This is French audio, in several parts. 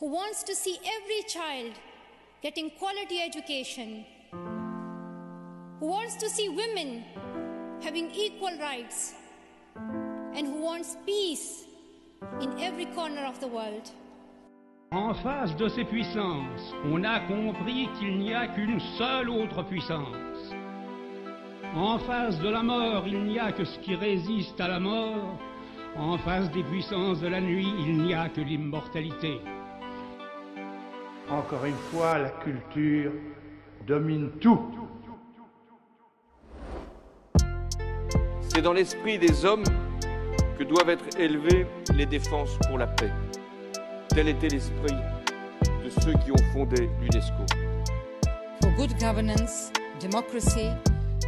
who wants to see every child getting quality education, who wants to see women having equal rights, and who wants peace in every corner of the world. En face de ces puissances, on a compris qu'il n'y a qu'une seule autre puissance. En face de la mort, il n'y a que ce qui résiste à la mort. En face des puissances de la nuit, il n'y a que l'immortalité. Encore une fois, la culture domine tout. C'est dans l'esprit des hommes que doivent être élevées les défenses pour la paix. Tel était l'esprit de ceux qui ont fondé l'UNESCO. For good governance, democracy,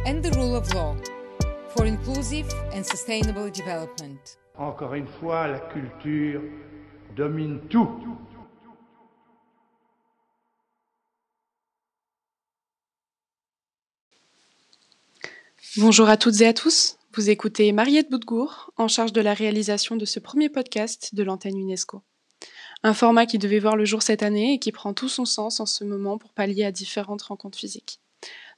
and the rule of law. For inclusive and sustainable development. Encore une fois, la culture domine tout. Bonjour à toutes et à tous. Vous écoutez Mariette Boudgour, en charge de la réalisation de ce premier podcast de l'antenne UNESCO. Un format qui devait voir le jour cette année et qui prend tout son sens en ce moment pour pallier à différentes rencontres physiques.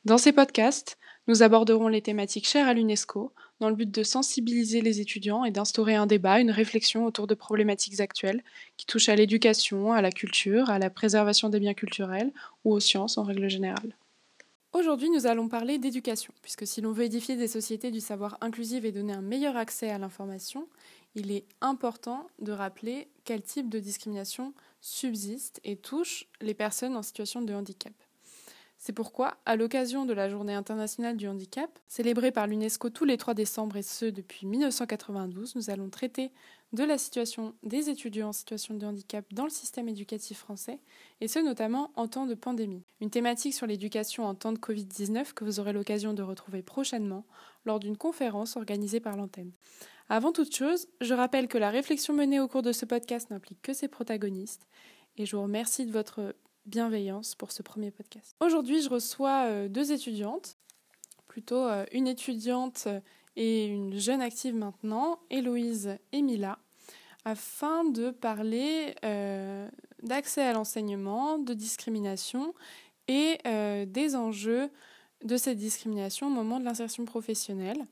Dans ces podcasts, nous aborderons les thématiques chères à l'UNESCO dans le but de sensibiliser les étudiants et d'instaurer un débat, une réflexion autour de problématiques actuelles qui touchent à l'éducation, à la culture, à la préservation des biens culturels ou aux sciences en règle générale. Aujourd'hui, nous allons parler d'éducation, puisque si l'on veut édifier des sociétés du savoir inclusive et donner un meilleur accès à l'information, il est important de rappeler quel type de discrimination subsiste et touche les personnes en situation de handicap. C'est pourquoi, à l'occasion de la Journée internationale du handicap, célébrée par l'UNESCO tous les 3 décembre et ce depuis 1992, nous allons traiter de la situation des étudiants en situation de handicap dans le système éducatif français, et ce notamment en temps de pandémie. Une thématique sur l'éducation en temps de Covid-19 que vous aurez l'occasion de retrouver prochainement lors d'une conférence organisée par l'antenne. Avant toute chose, je rappelle que la réflexion menée au cours de ce podcast n'implique que ses protagonistes, et je vous remercie de votre bienveillance pour ce premier podcast. Aujourd'hui, je reçois euh, deux étudiantes, plutôt euh, une étudiante et une jeune active maintenant, Héloïse et Mila, afin de parler euh, d'accès à l'enseignement, de discrimination et des enjeux de cette discrimination au moment de l'insertion professionnelle.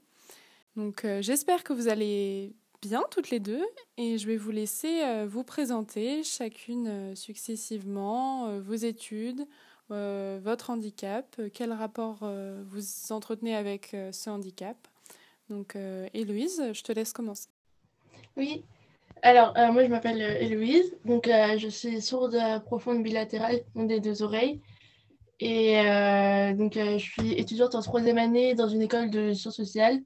Donc j'espère que vous allez bien toutes les deux et je vais vous laisser euh, vous présenter chacune euh, successivement euh, vos études, votre handicap, quel rapport vous entretenez avec ce handicap. Donc Héloïse, je te laisse commencer. Oui, alors moi je m'appelle Héloïse, donc je suis sourde profonde bilatérale des deux oreilles. Et donc, je suis étudiante en troisième année dans une école de sciences sociales.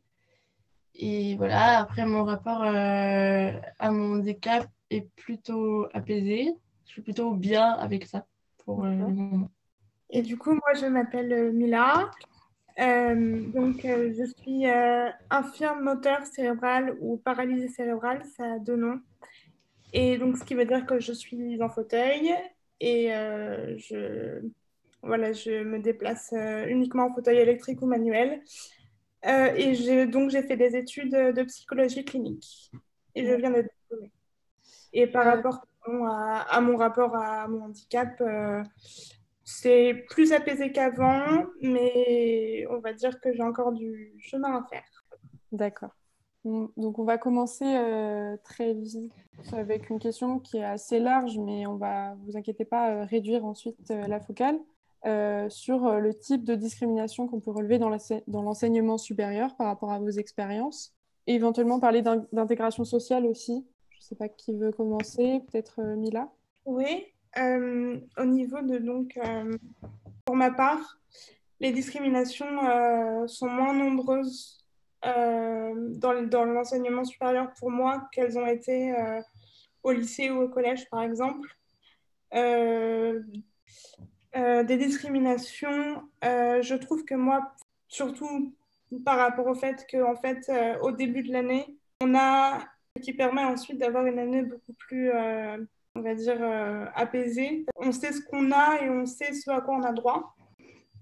Et voilà, après, mon rapport euh, à mon handicap est plutôt apaisé. Je suis plutôt bien avec ça pour euh, le moment. Et du coup, moi, je m'appelle euh, Mila. donc, je suis infirme moteur cérébral ou paralysée cérébrale, ça a deux noms. Et donc, ce qui veut dire que je suis en fauteuil et je, voilà, je me déplace uniquement en fauteuil électrique ou manuel. Euh, et donc, j'ai fait des études de psychologie clinique. Et je viens d'être diplômée. Et par rapport à, mon rapport à mon handicap, euh, c'est plus apaisé qu'avant, mais on va dire que j'ai encore du chemin à faire. D'accord. Donc, on va commencer euh, très vite avec une question qui est assez large, mais on va, vous inquiétez pas, réduire ensuite la focale. Euh, sur euh, le type de discrimination qu'on peut relever dans l'enseignement supérieur par rapport à vos expériences. Et éventuellement parler d'intégration sociale aussi. Je ne sais pas qui veut commencer, peut-être euh, Mila? Oui, au niveau de donc, pour ma part, les discriminations sont moins nombreuses dans, l'enseignement supérieur pour moi qu'elles ont été au lycée ou au collège, par exemple. Euh, des discriminations, euh, je trouve que moi, surtout par rapport au fait qu'en fait, euh, au début de l'année, on a qui permet ensuite d'avoir une année beaucoup plus, on va dire, apaisée. On sait ce qu'on a et on sait ce à quoi on a droit.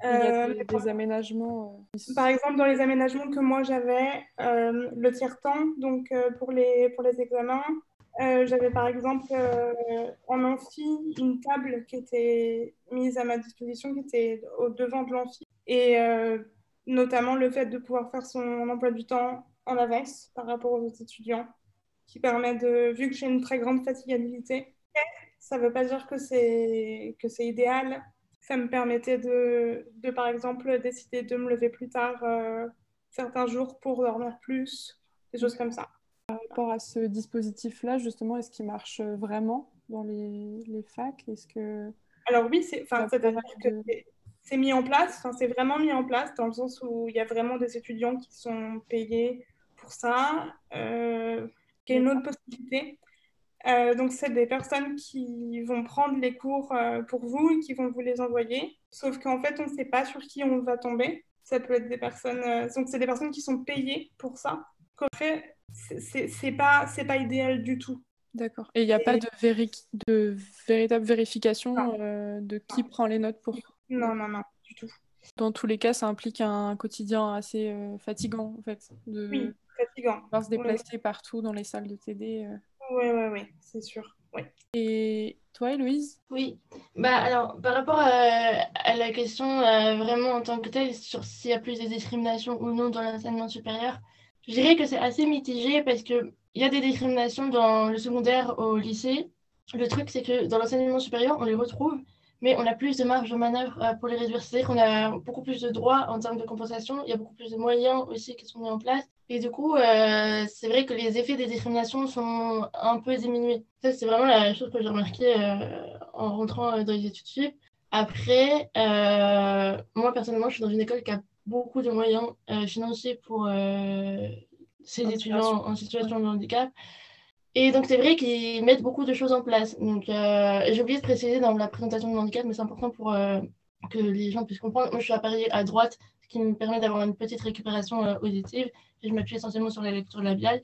Il y a des, aménagements. Par exemple, dans les aménagements que moi j'avais, le tiers-temps, donc pour, les, pour les examens, Euh, J'avais par exemple euh, en amphi une table qui était mise à ma disposition, qui était au devant de l'amphi. Et euh, notamment le fait de pouvoir faire son emploi du temps en avance par rapport aux autres étudiants, qui permet de, vu que j'ai une très grande fatigabilité, ça ne veut pas dire que c'est idéal. Ça me permettait de, de, par exemple, décider de me lever plus tard certains jours pour dormir plus, des choses comme ça. Rapport à ce dispositif-là, justement, est-ce qu'il marche vraiment dans les, les facs? Est-ce que Alors oui, c'est, c'est mis en place, enfin, c'est vraiment mis en place dans le sens où il y a vraiment des étudiants qui sont payés pour ça. Euh, il y a une autre possibilité? Euh, donc, c'est des personnes qui vont prendre les cours euh, pour vous et qui vont vous les envoyer. Sauf qu'en fait, on ne sait pas sur qui on va tomber. Ça peut être des personnes. euh, donc, c'est des personnes qui sont payées pour ça. Après, c'est- pas, c'est pas idéal du tout. D'accord. Et il n'y a pas de, véri- de véritable vérification euh, de qui prend les notes pour... Non, non, non, du tout. Dans tous les cas, ça implique un quotidien assez euh, fatigant, en fait, de Oui, fatigant. devoir se Oui. déplacer partout dans les salles de TD. euh. Oui, oui, oui, c'est sûr. Oui. Et toi, Héloïse? Oui, bah alors par rapport à, à la question euh, vraiment en tant que telle sur s'il y a plus de discrimination ou non dans l'enseignement supérieur, je dirais que c'est assez mitigé parce que il y a des discriminations dans le secondaire au lycée. Le truc c'est que dans l'enseignement supérieur on les retrouve, mais on a plus de marge de manœuvre euh, pour les réduire. C'est-à-dire qu'on a beaucoup plus de droits en termes de compensation, il y a beaucoup plus de moyens aussi qui sont mis en place. Et du coup, euh, c'est vrai que les effets des discriminations sont un peu diminués. Ça, c'est vraiment la chose que j'ai remarqué euh, en rentrant dans les études sup. Après, moi, personnellement, je suis dans une école qui a beaucoup de moyens euh, financiers pour euh, ces En étudiants situation. en situation de handicap. Et donc, c'est vrai qu'ils mettent beaucoup de choses en place. Donc, euh, j'ai oublié de préciser dans la présentation de handicap, mais c'est important pour euh, que les gens puissent comprendre. Moi, je suis appareillée à droite, ce qui me permet d'avoir une petite récupération euh, auditive. Et je m'appuie essentiellement sur la lecture labiale.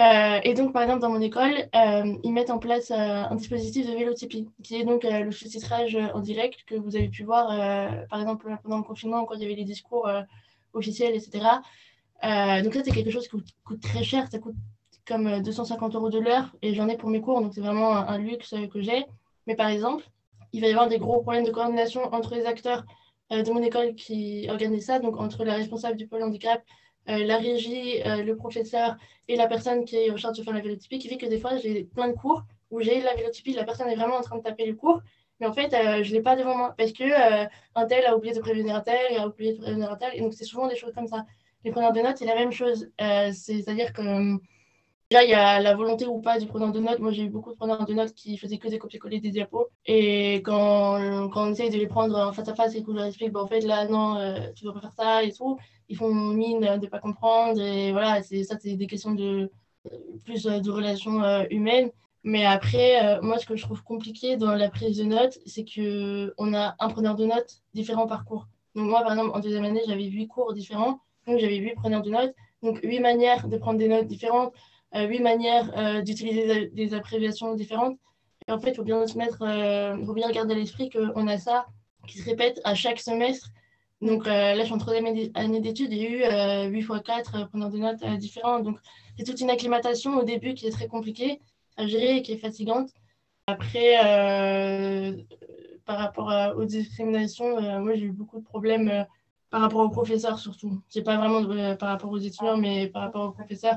Euh, et donc, par exemple, dans mon école, euh, ils mettent en place euh, un dispositif de vélotypie, qui est donc le sous-titrage en direct que vous avez pu voir, par exemple, pendant le confinement, quand il y avait les discours officiels, etc. Donc, ça, c'est quelque chose qui coûte, très cher. Ça coûte comme euh, 250 euros de l'heure, et j'en ai pour mes cours, donc c'est vraiment un, un luxe que j'ai. Mais par exemple, il va y avoir des gros problèmes de coordination entre les acteurs de mon école qui organisent ça, donc entre la responsable du pôle handicap, la régie, euh, le professeur et la personne qui est en charge de faire la vélotypie, qui fait que des fois, j'ai plein de cours où j'ai la vélotypie, la personne est vraiment en train de taper le cours, mais en fait, euh, je ne l'ai pas devant moi parce que euh, tel a oublié de prévenir un tel, il a oublié de prévenir un tel, et donc c'est souvent des choses comme ça. Les preneurs de notes, c'est la même chose. Euh, C'est-à-dire que euh, déjà, il y a la volonté ou pas du preneur de notes. Moi, j'ai eu beaucoup de preneurs de notes qui faisaient que des copier-coller des diapos. Et quand, quand on essaye de les prendre en face à face et qu'on leur explique, bah, en fait, là, non, euh, tu ne dois pas faire ça et tout, ils font mine de ne pas comprendre. Et voilà, ça, c'est des questions de plus euh, de relations euh, humaines. Mais après, euh, moi, ce que je trouve compliqué dans la prise de notes, c'est qu'on a un preneur de notes différent par cours. Donc, moi, par exemple, en deuxième année, j'avais huit cours différents. Donc, j'avais huit preneurs de notes. Donc, huit manières de prendre des notes différentes, euh, huit manières euh, d'utiliser des, abréviations différentes. Et en fait, il faut bien se mettre, euh, faut bien garder à l'esprit qu'on a ça qui se répète à chaque semestre. Donc, euh, là, je suis en troisième année d'études, a eu euh, 8 fois 4 preneurs de notes euh, différents. Donc, c'est toute une acclimatation au début qui est très compliquée à gérer et qui est fatigante. Après, euh, par rapport à- aux discriminations, moi, j'ai eu beaucoup de problèmes par rapport aux professeurs surtout. C'est pas vraiment par rapport aux étudiants, mais par rapport aux professeurs.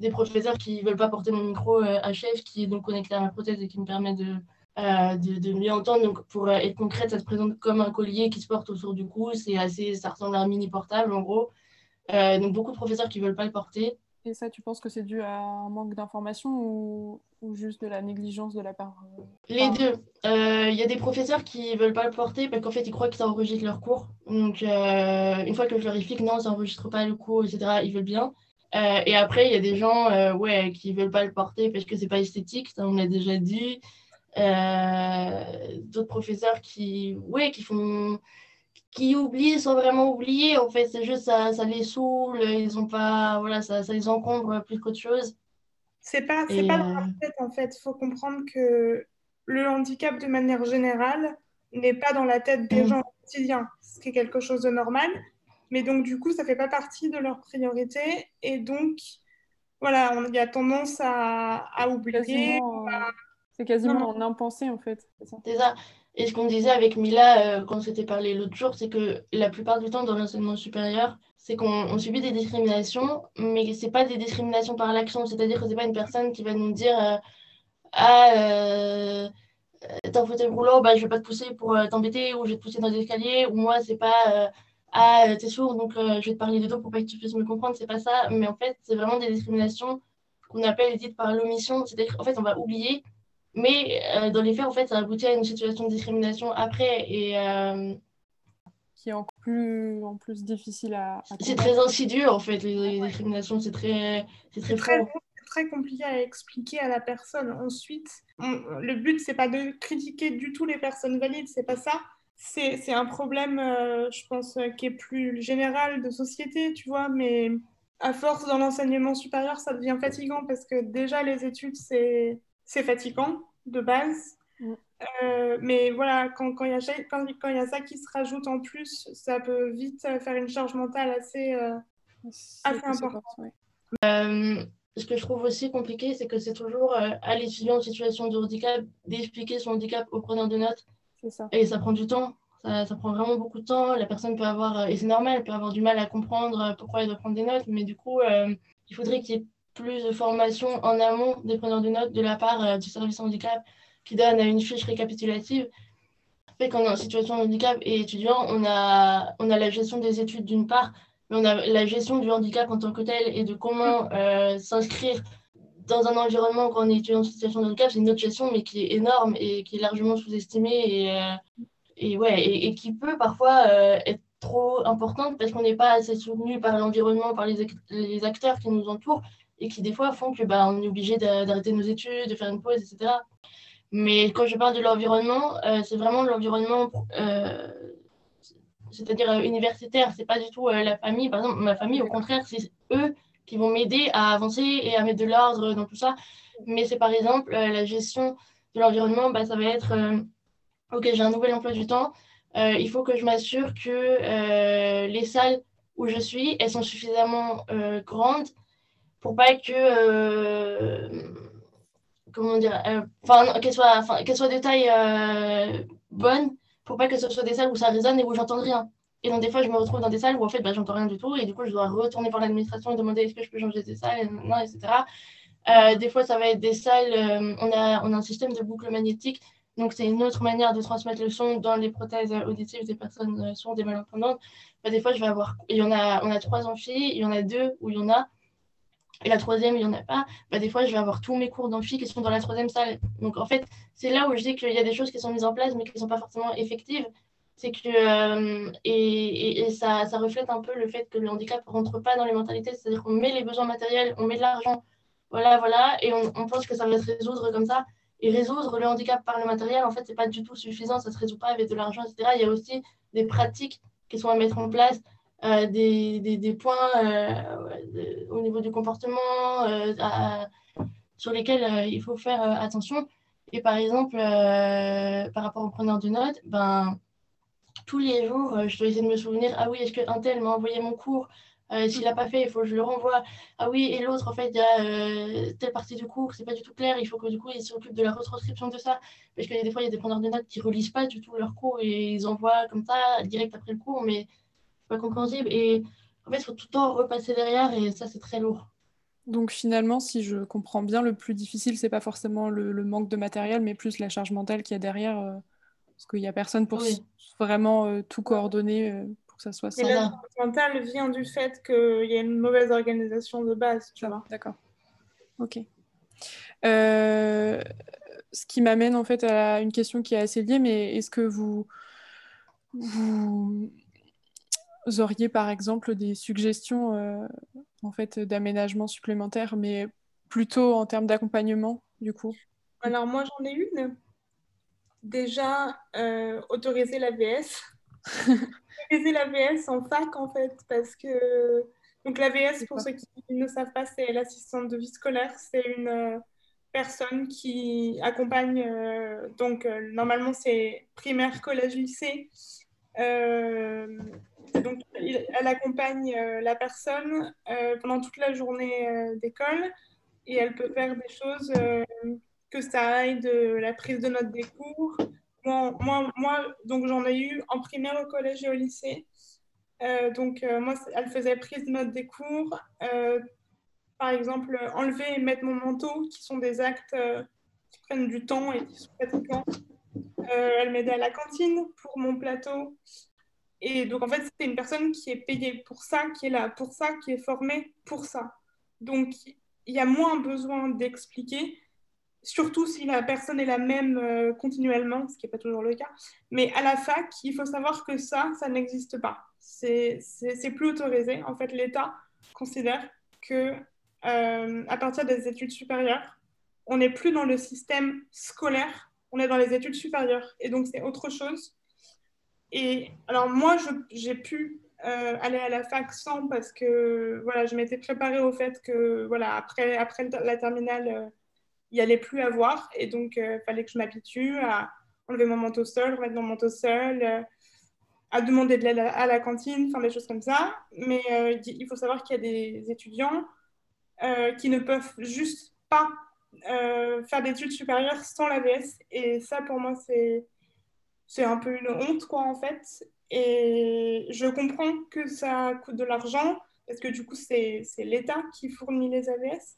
Des professeurs qui veulent pas porter mon micro euh, HF, qui est donc connecté à ma prothèse et qui me permet de, euh, de, de mieux entendre. Donc, pour euh, être concrète, ça se présente comme un collier qui se porte autour du cou. C'est assez, ça ressemble à un mini portable, en gros. Euh, donc, beaucoup de professeurs qui veulent pas le porter. Et ça, tu penses que c'est dû à un manque d'information ou, ou juste de la négligence de la part euh, Les deux. Il y a des professeurs qui veulent pas le porter parce qu'en fait, ils croient que ça enregistre leur cours. Donc, une fois que je leur explique non, ça enregistre pas le cours, etc., ils veulent bien. Et après, il y a des gens ouais, qui veulent pas le porter parce que c'est pas esthétique, ça on l'a déjà dit. Euh, D'autres professeurs qui, ouais, qui font qui oublient sans vraiment oublier. En fait, c'est juste ça, ça les saoule, ils ont pas, voilà, ça, ça les encombre plus qu'autre chose. C'est pas, c'est pas dans euh, leur tête, en fait. Il faut comprendre que le handicap, de manière générale, n'est pas dans la tête des Mm. gens au quotidien, ce qui est quelque chose de normal. Mais donc, du coup, ça fait pas partie de leurs priorités. Et donc, voilà, il y a tendance à, à oublier. C'est quasiment en impensé en fait. C'est ça. Et ce qu'on disait avec Mila quand on s'était parlé l'autre jour, c'est que la plupart du temps dans l'enseignement supérieur, c'est qu'on subit des discriminations, mais c'est pas des discriminations par l'action. C'est-à-dire que c'est pas une personne qui va nous dire Ah, euh, t'es en fauteuil roulant, bah, je vais pas te pousser pour t'embêter, ou je vais te pousser dans les escaliers, ou moi, c'est pas ah, t'es sourd, donc je vais te parler de toi pour pas que tu puisses me comprendre, c'est pas ça. Mais en fait, c'est vraiment des discriminations qu'on appelle dites par l'omission. C'est-à-dire qu'en fait, on va oublier mais euh, dans les faits, en fait, ça aboutit à une situation de discrimination après. Et, euh, Qui est encore plus, en plus difficile à. c'est très insidieux, en fait, les, discriminations. C'est très, c'est très, très, très compliqué à expliquer à la personne. Ensuite, le but, c'est pas de critiquer du tout les personnes valides, c'est pas ça. C'est un problème, euh, je pense, qui est plus général de société, tu vois, mais à force dans l'enseignement supérieur, ça devient fatigant parce que déjà, les études, c'est c'est fatigant de base. Mm. Euh, mais voilà, quand il quand y, a, quand, quand y a ça qui se rajoute en plus, ça peut vite faire une charge mentale assez, euh, assez importante. Euh, ce que je trouve aussi compliqué, c'est que c'est toujours à l'étudiant en situation de handicap d'expliquer son handicap au preneur de notes. Ça. Et ça prend du temps. Ça, ça, prend vraiment beaucoup de temps. La personne peut avoir, et c'est normal, elle peut avoir du mal à comprendre pourquoi elle doit prendre des notes, mais du coup, il faudrait qu'il y ait plus de formation en amont des preneurs de notes de la part euh, du service handicap qui donne une fiche récapitulative. Fait qu'on est en situation de handicap et étudiant, on a, on a la gestion des études d'une part, mais on a la gestion du handicap en tant que tel et de comment euh, s'inscrire dans un environnement quand on est étudiant en situation de handicap, c'est une autre gestion, mais qui est énorme et qui est largement sous-estimée et, euh, et, ouais, et, qui peut parfois être trop importante parce qu'on n'est pas assez soutenu par l'environnement, par les, les, acteurs qui nous entourent et qui des fois font que bah, on est obligé d'arrêter nos études, de faire une pause, etc. Mais quand je parle de l'environnement, euh, c'est vraiment l'environnement, euh, c'est-à-dire euh, universitaire, c'est pas du tout la famille. Par exemple, ma famille, au contraire, c'est eux qui vont m'aider à avancer et à mettre de l'ordre dans tout ça. Mais c'est par exemple la gestion de l'environnement, bah, ça va être, ok, j'ai un nouvel emploi du temps, il faut que je m'assure que les salles où je suis, elles sont suffisamment grandes pour pas que euh, comment dire euh, enfin qu'elle soit qu'elle soit de taille euh, bonne pour pas que ce soit des salles où ça résonne et où j'entends rien. Et donc des fois je me retrouve dans des salles où en fait bah, j'entends rien du tout et du coup je dois retourner voir l'administration et demander est-ce que je peux changer de salle non, etc des fois ça va être des salles on a on a un système de boucle magnétique. Donc c'est une autre manière de transmettre le son dans les prothèses auditives des personnes sourdes et malentendantes. Bah, des fois je vais avoir il y en a on a trois amphis il y en a deux où il y en a et la troisième, il n'y en a pas, bah, des fois, je vais avoir tous mes cours d'amphi qui sont dans la troisième salle. Donc, en fait, c'est là où je dis qu'il y a des choses qui sont mises en place, mais qui ne sont pas forcément effectives. C'est que, euh, et, et, ça, ça, reflète un peu le fait que le handicap ne rentre pas dans les mentalités, c'est-à-dire qu'on met les besoins matériels, on met de l'argent, voilà, voilà, et on, on, pense que ça va se résoudre comme ça. Et résoudre le handicap par le matériel, en fait, ce n'est pas du tout suffisant, ça ne se résout pas avec de l'argent, etc. Il y a aussi des pratiques qui sont à mettre en place euh, des, points euh, au niveau du comportement euh, sur lesquels il faut faire attention. Et par exemple, par rapport au preneur de notes, ben, tous les jours, je dois essayer de me souvenir, ah oui, est-ce qu'un tel m'a envoyé mon cours S'il n'a pas fait, il faut que je le renvoie. Ah oui, et l'autre, en fait, il y a telle partie du cours, c'est pas du tout clair, il faut que du coup, il s'occupe de la retranscription de ça. Parce que des fois, il y a des preneurs de notes qui relisent pas du tout leur cours et ils envoient comme ça, direct après le cours, mais pas compréhensible. Et en fait, il faut tout le temps repasser derrière et ça, c'est très lourd. Donc finalement, si je comprends bien, le plus difficile, c'est pas forcément le, manque de matériel, mais plus la charge mentale qu'il y a derrière, euh, parce qu'il n'y a personne pour vraiment euh, tout coordonner euh, pour que ça soit ça. Et la charge mentale vient du fait qu'il y a une mauvaise organisation de base, tu vois. D'accord. Ok. ce qui m'amène en fait à une question qui est assez liée, mais est-ce que vous vous auriez par exemple des suggestions euh, en fait d'aménagement supplémentaire, mais plutôt en termes d'accompagnement du coup? Alors moi j'en ai une. Déjà euh, autoriser l'AVS. autoriser l'AVS en fac en fait parce que donc l'AVS pour ceux qui ne savent pas c'est l'assistante de vie scolaire, c'est une euh, personne qui accompagne donc normalement c'est primaire, collège, lycée elle accompagne la personne pendant toute la journée d'école et elle peut faire des choses que ça aille de la prise de notes des cours. Moi, donc j'en ai eu en primaire, au collège et au lycée. Euh, donc, euh, moi, elle faisait prise de notes des cours. Euh, par exemple, enlever et mettre mon manteau, qui sont des actes qui prennent du temps et qui sont fatigants. elle m'aidait à la cantine pour mon plateau. Et donc, en fait, c'est une personne qui est payée pour ça, qui est là pour ça, qui est formée pour ça. Donc, il y a moins besoin d'expliquer surtout si la personne est la même euh, continuellement, ce qui n'est pas toujours le cas. Mais à la fac, il faut savoir que ça, ça n'existe pas. C'est plus autorisé. En fait, l'État considère que euh, à partir des études supérieures, on n'est plus dans le système scolaire, on est dans les études supérieures. Et donc, c'est autre chose. Et alors, moi, j'ai pu euh, aller à la fac sans parce que voilà, je m'étais préparée au fait que voilà, après, après la terminale il n'y allait plus avoir. Et donc, il euh, fallait que je m'habitue à enlever mon manteau seul, remettre mon manteau seul, euh, à demander de l'aide à la cantine, enfin des choses comme ça. Mais euh, il faut savoir qu'il y a des étudiants qui ne peuvent juste pas faire d'études supérieures sans l'AVS. Et ça, pour moi, c'est c'est un peu une honte, quoi, en fait. Et je comprends que ça coûte de l'argent, parce que du coup, c'est l'État qui fournit les AVS.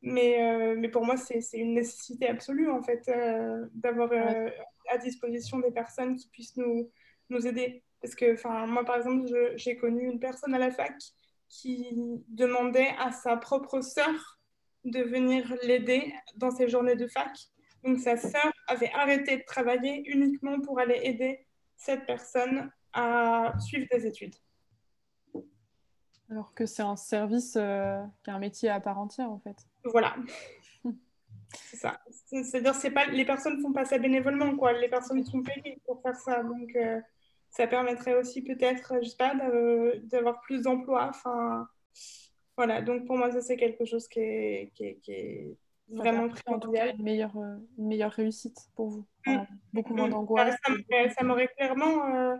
Mais, euh, mais pour moi, c'est une nécessité absolue, en fait, euh, d'avoir euh, à disposition des personnes qui puissent nous, nous aider. Parce que, enfin, moi, par exemple, j'ai connu une personne à la fac qui demandait à sa propre sœur de venir l'aider dans ses journées de fac. Donc, sa sœur avait arrêté de travailler uniquement pour aller aider cette personne à suivre des études. Alors que c'est un service euh, qui est un métier à part entière, en fait. Voilà. c'est ça. C'est-à-dire c'est pas les personnes font pas ça bénévolement, quoi. Les personnes sont payées pour faire ça. Donc, euh, ça permettrait aussi peut-être, je sais pas, d'avoir plus d'emplois. Enfin, voilà. Donc, pour moi, ça, c'est quelque chose qui est, qui est, vraiment primordial. Une meilleure, euh, une meilleure réussite pour vous. Mm. beaucoup moins mm. d'angoisse. Ça m'aurait clairement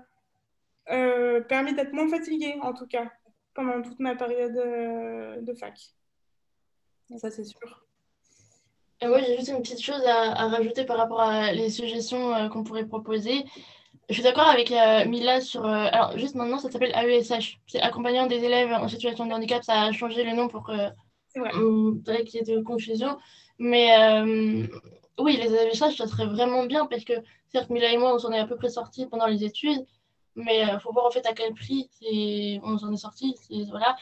permis d'être moins fatiguée, en tout cas pendant toute ma période euh, de fac. Ça, c'est sûr. Et moi, j'ai juste une petite chose à, rajouter par rapport à les suggestions euh, qu'on pourrait proposer. Je suis d'accord avec euh, Mila sur. alors, juste maintenant, ça s'appelle AESH. C'est accompagnant des élèves en situation de handicap. Ça a changé le nom pour que. C'est vrai. qu'il y ait de confusion. Mais oui, les AESH, ça serait vraiment bien parce que, certes, Mila et moi, on s'en est à peu près sortis pendant les études mais il euh, faut voir en fait à quel prix on s'en est sorti. Voilà.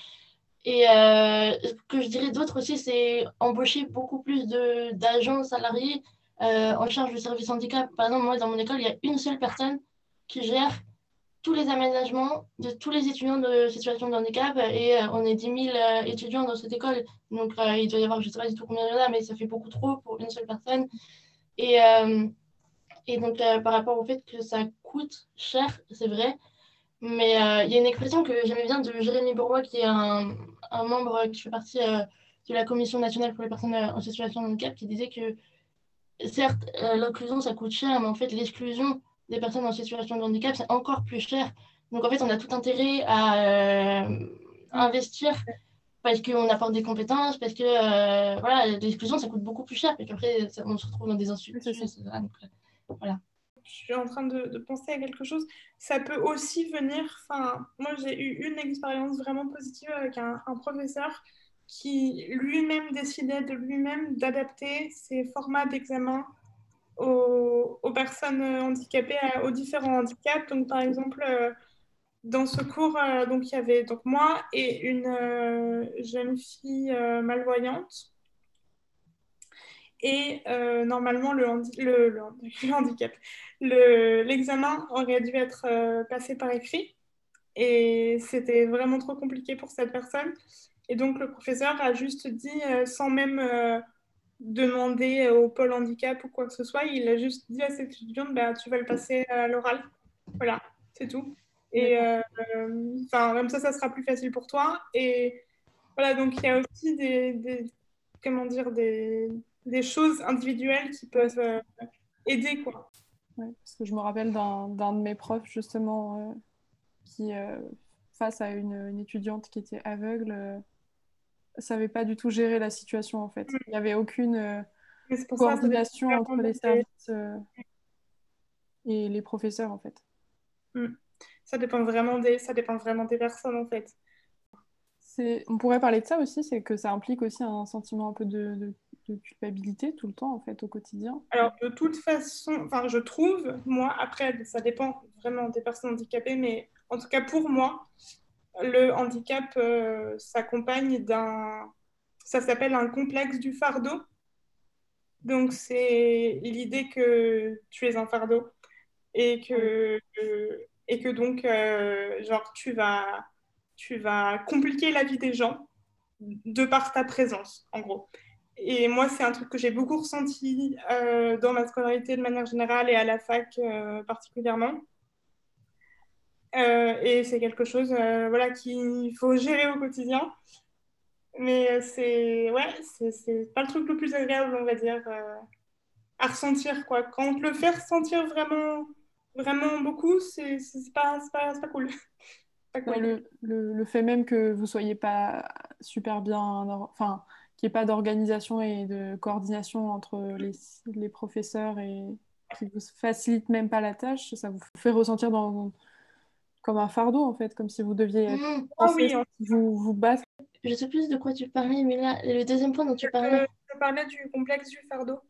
Et euh, ce que je dirais d'autre aussi, c'est embaucher beaucoup plus d'agents salariés euh, en charge du service handicap. Par exemple, moi, dans mon école, il y a une seule personne qui gère tous les aménagements de tous les étudiants de situation de handicap. Et on est 10 000 étudiants dans cette école. Donc, il doit y avoir, je ne sais pas du tout combien il y en a, mais ça fait beaucoup trop pour une seule personne. Et et donc, euh, par rapport au fait que ça coûte cher, c'est vrai. Mais euh, il y a une expression que j'aimais bien de Jérémy Bourgois, qui est un, un membre qui fait partie euh, de la Commission nationale pour les personnes en situation de handicap, qui disait que certes, l'inclusion, ça coûte cher, mais en fait, l'exclusion des personnes en situation de handicap, c'est encore plus cher. Donc, en fait, on a tout intérêt à investir parce qu'on apporte des compétences, parce que voilà, l'exclusion, ça coûte beaucoup plus cher, et qu'après, on se retrouve dans des institutions. Voilà. Je suis en train de, penser à quelque chose. Ça peut aussi venir. Enfin, moi, j'ai eu une expérience vraiment positive avec un, professeur qui lui-même décidait de lui-même d'adapter ses formats d'examen aux, personnes handicapées, aux différents handicaps. Donc, par exemple, euh, dans ce cours, euh, donc il y avait donc moi et une euh, jeune fille malvoyante et euh, normalement, le, le, handicap, l'examen aurait dû être euh, passé par écrit. Et c'était vraiment trop compliqué pour cette personne. Et donc, le professeur a juste dit, euh, sans même demander au pôle handicap ou quoi que ce soit, il a juste dit à cette étudiante, bah, tu vas le passer à l'oral. Voilà, c'est tout. Et enfin, même ça, ça sera plus facile pour toi. Et voilà, donc il y a aussi des, des comment dire, des, des choses individuelles qui peuvent euh, aider. Quoi. parce que je me rappelle d'un de mes profs, justement, euh, qui, face à une, étudiante qui était aveugle, savait pas du tout gérer la situation en fait. Il n'y avait aucune coordination entre les services et les professeurs en fait. Mm. Ça dépend vraiment des, ça dépend vraiment des personnes en fait. On pourrait parler de ça aussi, c'est que ça implique aussi un sentiment un peu de, culpabilité tout le temps en fait au quotidien. Alors de toute façon, enfin je trouve, moi après ça dépend vraiment des personnes handicapées, mais en tout cas pour moi, le handicap euh, s'accompagne d'un, ça s'appelle un complexe du fardeau. Donc c'est l'idée que tu es un fardeau et que, et que donc, euh, genre, tu vas, tu vas compliquer la vie des gens de par ta présence, en gros. Et moi, c'est un truc que j'ai beaucoup ressenti euh, dans ma scolarité de manière générale et à la fac euh, particulièrement. Et c'est quelque chose voilà, qu'il faut gérer au quotidien. Mais c'est ouais, c'est pas le truc le plus agréable, on va dire, à ressentir. Quoi. Quand on te le fait ressentir vraiment vraiment beaucoup, c'est pas, pas, pas, cool. le, le, le, fait même que vous soyez pas super bien, enfin, qu'il n'y ait pas d'organisation et de coordination entre les, les, professeurs et qui vous facilite même pas la tâche, ça vous fait ressentir dans, comme un fardeau en fait, comme si vous deviez mmh. oh, oui, vous, vous battre. Je sais plus de quoi tu parlais, mais là, le deuxième point dont tu parlais. je parlais du complexe du fardeau.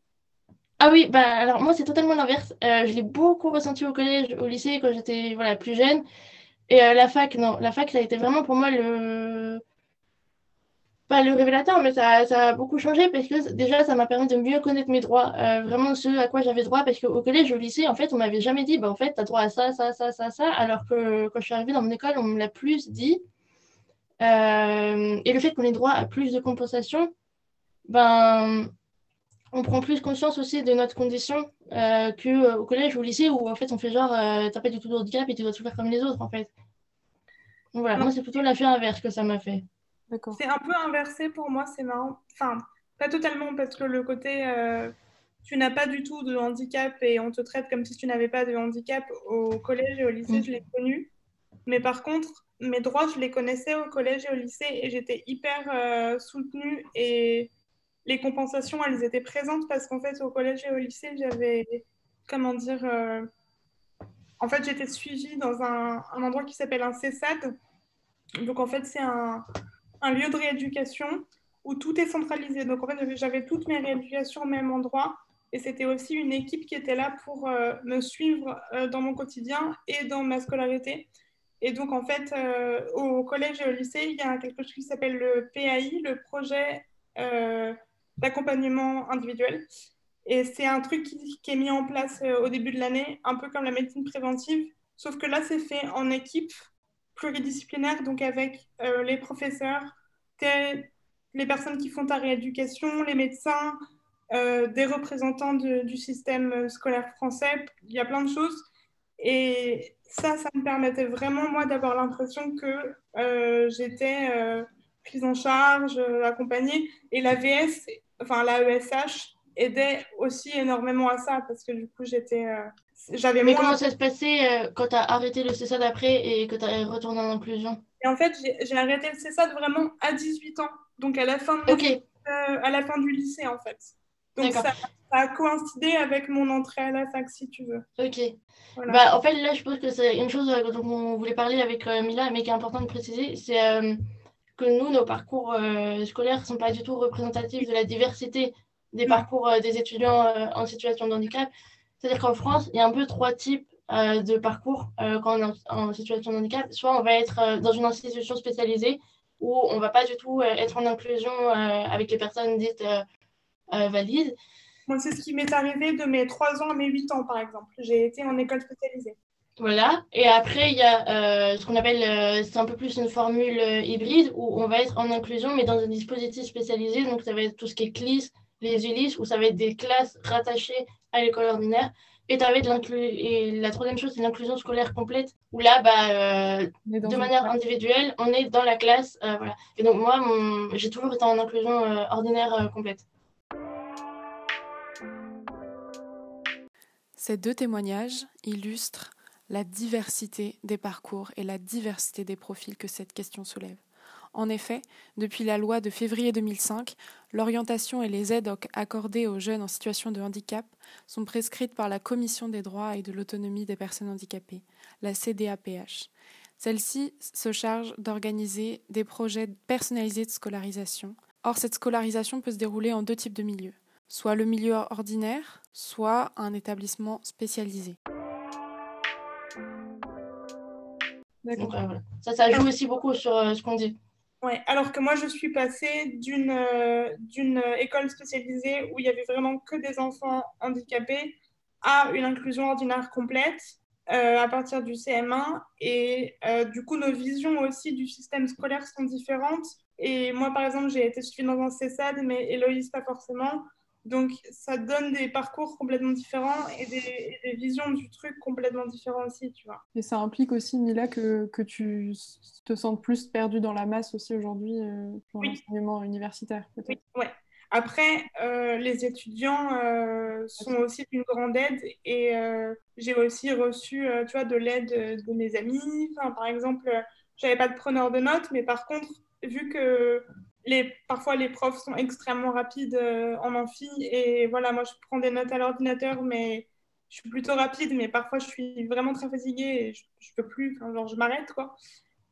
Ah oui, bah alors moi c'est totalement l'inverse. Euh, je l'ai beaucoup ressenti au collège, au lycée quand j'étais voilà, plus jeune. Et euh, la fac, non, la fac ça a été vraiment pour moi le pas le révélateur, mais ça, ça a beaucoup changé parce que déjà ça m'a permis de mieux connaître mes droits, euh, vraiment ce à quoi j'avais droit, parce qu'au collège, au lycée, en fait, on m'avait jamais dit, bah en fait, tu as droit à ça, ça, ça, ça, ça, alors que quand je suis arrivée dans mon école, on me l'a plus dit. et le fait qu'on ait droit à plus de compensation, ben on prend plus conscience aussi de notre condition euh, qu'au euh, collège ou au lycée où en fait on fait genre euh, t'as pas du tout de handicap et tu dois tout faire comme les autres en fait. Donc, voilà, moi c'est plutôt l'affaire inverse que ça m'a fait. C'est un peu inversé pour moi, c'est marrant. Enfin, pas totalement parce que le côté tu n'as pas du tout de handicap et on te traite comme si tu n'avais pas de handicap au collège et au lycée, mm. je l'ai connu. Mais par contre, mes droits, je les connaissais au collège et au lycée et j'étais hyper soutenue et les compensations, elles étaient présentes parce qu'en fait, au collège et au lycée, j'avais, comment dire, euh, en fait, j'étais suivie dans un, endroit qui s'appelle un CESAD. Donc, en fait, c'est un, lieu de rééducation où tout est centralisé. Donc, en fait, j'avais toutes mes rééducations au même endroit. Et c'était aussi une équipe qui était là pour euh, me suivre euh, dans mon quotidien et dans ma scolarité. Et donc, en fait, au collège et au lycée, il y a quelque chose qui s'appelle le PAI, le projet d'accompagnement individuel. Et c'est un truc qui, est mis en place euh, au début de l'année, un peu comme la médecine préventive, sauf que là, c'est fait en équipe pluridisciplinaire, donc avec euh, les professeurs, les personnes qui font ta rééducation, les médecins, euh, des représentants du système scolaire français. Il y a plein de choses. Et ça, ça me permettait vraiment, moi, d'avoir l'impression que j'étais prise en charge, accompagnée. Et la VS enfin l'AESH aidait aussi énormément à ça parce que du coup j'étais euh, j'avais mais comment ça se passait euh, quand tu as arrêté le CESAD après et que tu as retourné en inclusion? Et en fait j'ai arrêté le CESAD vraiment à 18 ans donc à la fin de euh, à la fin du lycée en fait. Donc ça, a coïncidé avec mon entrée à la fac si tu veux. Ok. Bah, en fait là je pense que c'est une chose dont on voulait parler avec Mila mais qui est important de préciser c'est que nous, nos parcours euh, scolaires ne sont pas du tout représentatifs de la diversité des parcours euh, des étudiants euh, en situation de handicap. C'est-à-dire qu'en France, il y a un peu trois types de parcours quand on est en, situation de handicap. Soit on va être dans une institution spécialisée où on ne va pas du tout être en inclusion avec les personnes dites valides. Moi, c'est ce qui m'est arrivé de mes 3 ans à mes 8 ans, par exemple. J'ai été en école spécialisée. Voilà. Et après, il y a euh, ce qu'on appelle, euh, c'est un peu plus une formule euh, hybride où on va être en inclusion, mais dans un dispositif spécialisé. Donc, ça va être tout ce qui est CLIS, les ULIS, où ça va être des classes rattachées à l'école ordinaire. Et, de et la troisième chose, c'est l'inclusion scolaire complète, où là, bah, de manière individuelle, on est dans la classe. voilà. Et donc, moi, j'ai toujours été en inclusion ordinaire complète. Ces deux témoignages illustrent la diversité des parcours et la diversité des profils que cette question soulève. En effet, depuis la loi de février 2005, l'orientation et les aides accordées aux jeunes en situation de handicap sont prescrites par la Commission des droits et de l'autonomie des personnes handicapées, la CDAPH. Celle-ci se charge d'organiser des projets personnalisés de scolarisation. Or, cette scolarisation peut se dérouler en deux types de milieux, soit le milieu ordinaire, soit un établissement spécialisé. Ça, ça joue aussi beaucoup sur euh, ce qu'on dit. Ouais, alors que moi, je suis passée d'une euh, d'une école spécialisée où il y avait vraiment que des enfants handicapés à une inclusion ordinaire complète euh, à partir du CM1. Et du coup, nos visions aussi du système scolaire sont différentes. Et moi, par exemple, j'ai été suivie dans un CESAD, mais Héloïse, pas forcément. Donc, ça donne des parcours complètement différents et des, visions du truc complètement différentes aussi, tu vois. Et ça implique aussi, Mila, que, que tu te sentes plus perdu dans la masse aussi aujourd'hui euh, pour l'enseignement universitaire, peut-être. Oui, ouais. Après, euh, les étudiants euh, sont aussi d'une grande aide et j'ai aussi reçu, tu vois, de l'aide de mes amis. Enfin, par exemple, j'avais pas de preneur de notes, mais par contre, vu que parfois les profs sont extrêmement rapides euh, en amphi et voilà, moi je prends des notes à l'ordinateur, mais je suis plutôt rapide, mais parfois je suis vraiment très fatiguée et je, je peux plus, genre je m'arrête quoi.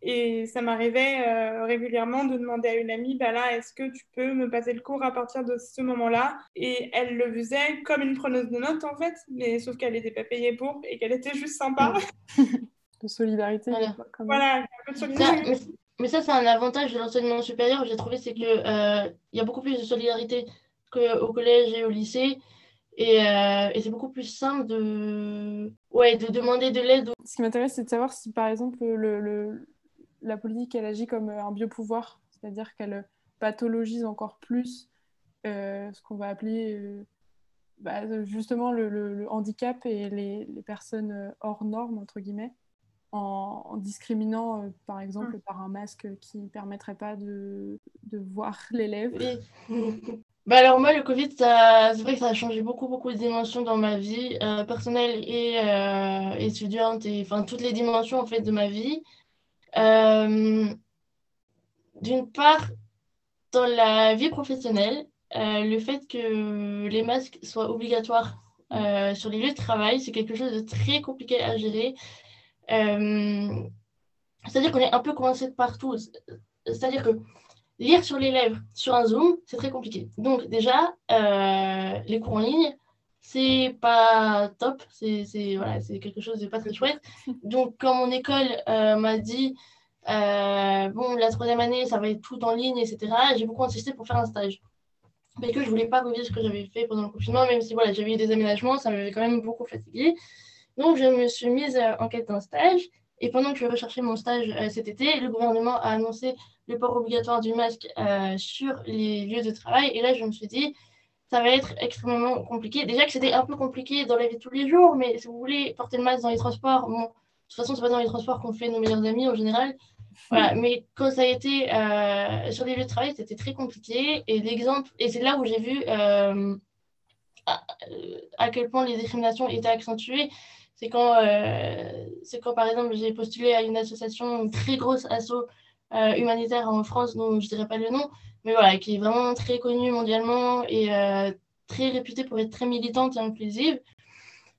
Et ça m'arrivait euh, régulièrement de demander à une amie, bah là, est-ce que tu peux me passer le cours à partir de ce moment-là? Et elle le faisait comme une preneuse de notes en fait, mais sauf qu'elle n'était pas payée pour et qu'elle était juste sympa. de solidarité. Voilà, un peu de solidarité. Mais ça, c'est un avantage de l'enseignement supérieur, j'ai trouvé, c'est qu'il euh, y a beaucoup plus de solidarité qu'au collège et au lycée. Et, euh, et c'est beaucoup plus simple de, ouais, de demander de l'aide. Ce qui m'intéresse, c'est de savoir si, par exemple, le, le, la politique, elle agit comme un biopouvoir, c'est-à-dire qu'elle pathologise encore plus euh, ce qu'on va appeler bah, justement le, le, handicap et les, les, personnes hors normes, entre guillemets en, discriminant, euh, par exemple, mm. par un masque qui ne permettrait pas de, de voir l'élève. Bah alors moi, le Covid, c'est vrai que ça a changé beaucoup, beaucoup de dimensions dans ma vie euh, personnelle et euh, étudiante, et enfin toutes les dimensions en fait de ma vie. D'une part, dans la vie professionnelle, le fait que les masques soient obligatoires sur les lieux de travail, c'est quelque chose de très compliqué à gérer. Euh, c'est-à-dire qu'on est un peu coincé de partout. C'est-à-dire que lire sur les lèvres sur un Zoom, c'est très compliqué. Donc déjà, euh, les cours en ligne, c'est pas top, c'est voilà, quelque chose de pas très chouette. Donc quand mon école euh, m'a dit, bon, la troisième année, ça va être tout en ligne, etc., j'ai beaucoup insisté pour faire un stage. Mais que je voulais pas revivre ce que j'avais fait pendant le confinement, même si voilà, j'avais eu des aménagements, ça m'avait quand même beaucoup fatigué. Donc, je me suis mise euh, en quête d'un stage. Et pendant que je recherchais mon stage euh, cet été, le gouvernement a annoncé le port obligatoire du masque euh, sur les lieux de travail. Et là, je me suis dit, ça va être extrêmement compliqué. Déjà que c'était un peu compliqué dans la vie de tous les jours, mais si vous voulez porter le masque dans les transports, bon, de toute façon, c'est pas dans les transports qu'on fait nos meilleurs amis en général. Voilà. Mais quand ça a été sur les lieux de travail, c'était très compliqué. Et l'exemple, et c'est là où j'ai vu à, quel point les discriminations étaient accentuées c'est quand, euh, quand, par exemple, j'ai postulé à une association, une très grosse asso euh, humanitaire en France, dont je ne dirais pas le nom, mais voilà, qui est vraiment très connue mondialement et euh, très réputée pour être très militante et inclusive.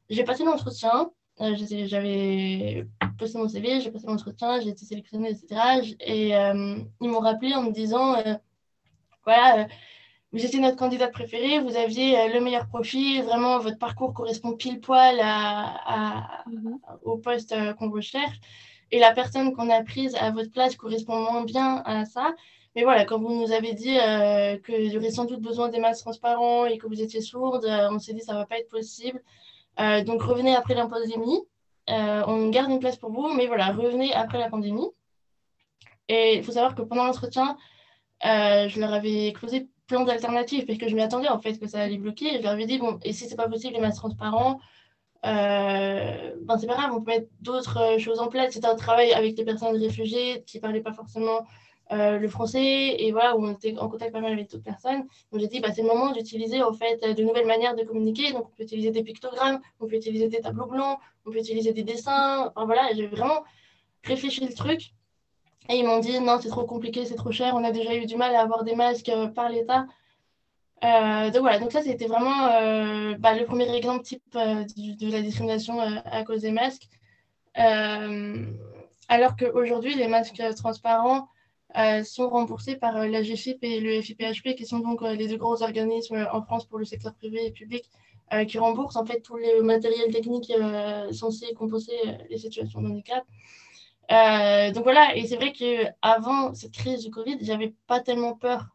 J'ai passé l'entretien, j'avais posté mon CV, j'ai passé l'entretien, j'ai été sélectionnée, etc. Et ils m'ont rappelé en me disant, voilà, vous étiez notre candidate préférée, vous aviez euh, le meilleur profil, vraiment votre parcours correspond pile poil à, mhm. au poste euh, qu'on recherche. Et la personne qu'on a prise à votre place correspond moins bien à ça. Mais voilà, quand vous nous avez dit euh, qu'il y aurait sans doute besoin des masques transparents et que vous étiez sourde, on s'est dit ça ne va pas être possible. donc revenez après la pandémie. on garde une place pour vous, mais voilà, revenez après la pandémie. Et il faut savoir que pendant l'entretien, je leur avais closé plein d'alternatives parce que je m'y attendais en fait que ça allait bloquer. je leur avais dit, bon, et si c'est pas possible, les masques transparents, euh, ben c'est pas grave, on peut mettre d'autres euh, choses en place. C'était un travail avec les personnes réfugiées qui parlaient pas forcément euh, le français et voilà, où on était en contact pas mal avec d'autres personnes. Donc j'ai dit, bah, c'est le moment d'utiliser en fait de nouvelles manières de communiquer. Donc on peut utiliser des pictogrammes, on peut utiliser des tableaux blancs, on peut utiliser des dessins. Enfin, voilà, j'ai vraiment réfléchi le truc. Et ils m'ont dit, non, c'est trop compliqué, c'est trop cher, on a déjà eu du mal à avoir des masques euh, par l'État. Euh, donc voilà, donc ça c'était vraiment bah, le premier exemple type de, la discrimination à cause des masques. alors qu'aujourd'hui, les masques transparents, euh, sont remboursés par euh, la GFIP et le FIPHP, qui sont donc euh, les deux gros organismes en France pour le secteur privé et public, qui remboursent en fait tous les matériels techniques censés compenser les situations de handicap. Donc voilà, et c'est vrai qu'avant cette crise du Covid, j'avais pas tellement peur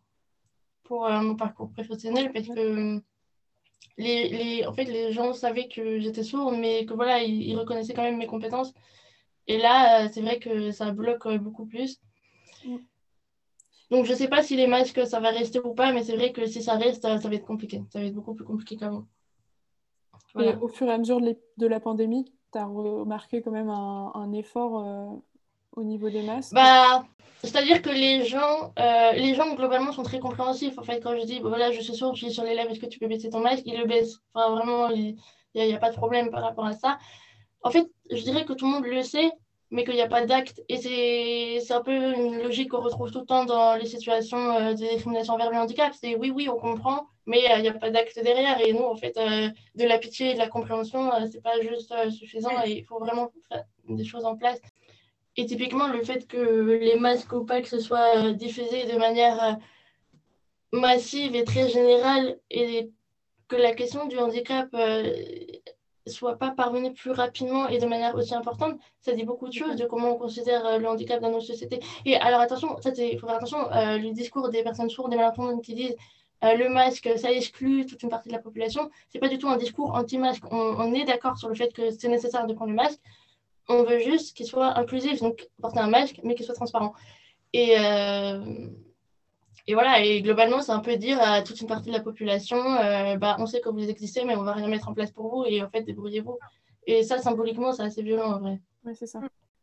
pour mon parcours professionnel parce que les, les, en fait, les gens savaient que j'étais sourde, mais que voilà, ils, ils, reconnaissaient quand même mes compétences. Et là, c'est vrai que ça bloque beaucoup plus. Donc, je ne sais pas si les masques, ça va rester ou pas, mais c'est vrai que si ça reste, ça, va être compliqué. Ça va être beaucoup plus compliqué qu'avant. Et au fur et à mesure de la pandémie, tu as remarqué quand même un, effort euh, au niveau des masques? Bah, C'est-à-dire que les gens, euh, les gens, globalement, sont très compréhensifs. En fait, quand je dis, voilà, je suis sourde, je suis sur les lèvres, est-ce que tu peux baisser ton masque? Ils le baissent. Enfin, vraiment, il n'y a, pas de problème par rapport à ça. En fait, je dirais que tout le monde le sait, mais qu'il n'y a pas d'acte. Et c'est un peu une logique qu'on retrouve tout le temps dans les situations euh, de discrimination envers le handicap. C'est oui, oui, on comprend, mais euh, il n'y a pas d'acte derrière. Et nous, en fait, euh, de la pitié et de la compréhension, c'est pas juste suffisant il faut vraiment faire des choses en place. Et typiquement, le fait que les masques opaques se soient diffusés de manière massive et très générale et que la question du handicap soit pas parvenu plus rapidement et de manière aussi importante, ça dit beaucoup de choses de comment on considère euh, le handicap dans nos sociétés. Et alors attention, il faut faire attention, euh, le discours des personnes sourdes et malentendantes qui disent euh, le masque, ça exclut toute une partie de la population, c'est pas du tout un discours anti-masque. On, est d'accord sur le fait que c'est nécessaire de prendre le masque. On veut juste qu'il soit inclusif, donc porter un masque, mais qu'il soit transparent. Et, et voilà, et globalement, c'est un peu dire à toute une partie de la population, euh, bah, on sait que vous existez, mais on va rien mettre en place pour vous, et en fait, débrouillez-vous. Et ça, symboliquement, c'est assez violent en vrai. Oui, c'est ça.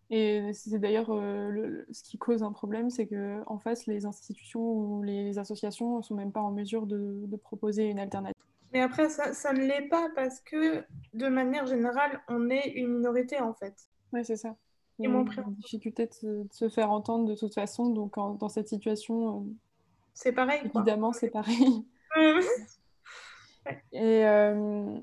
Et c'est d'ailleurs euh, ce qui cause un problème, c'est qu'en face, les institutions ou les associations ne sont même pas en mesure de, de proposer une alternative. Mais après, ça, ça ne l'est pas parce que, de manière générale, on est une minorité en fait. Oui, c'est ça. Il y a une difficulté de, se faire entendre de toute façon. Donc, dans cette situation, euh, c'est pareil. Évidemment, c'est pareil. Et euh,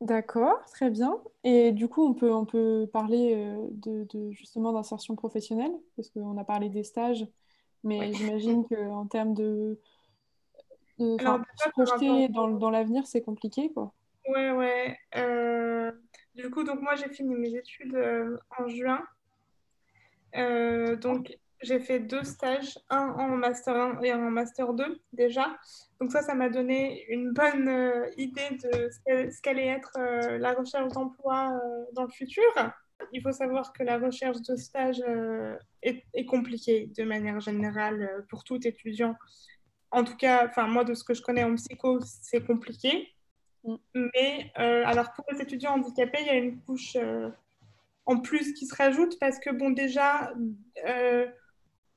d'accord, très bien. Et du coup, on peut, on peut parler euh, de, justement d'insertion professionnelle, parce qu'on a parlé des stages, mais j'imagine qu'en termes de, de se projeter dans, dans l'avenir, c'est compliqué, quoi. Ouais, ouais. Euh, du coup, donc moi, j'ai fini mes études en juin. donc, j'ai fait deux stages, un en master 1 et un en master 2 déjà. Donc ça, ça m'a donné une bonne euh, idée de ce qu'allait être euh, la recherche d'emploi euh, dans le futur. Il faut savoir que la recherche de stage est, est, compliquée de manière générale pour tout étudiant. En tout cas, enfin moi de ce que je connais en psycho, c'est compliqué. Mm. Mais alors pour les étudiants handicapés, il y a une couche en plus qui se rajoute parce que bon déjà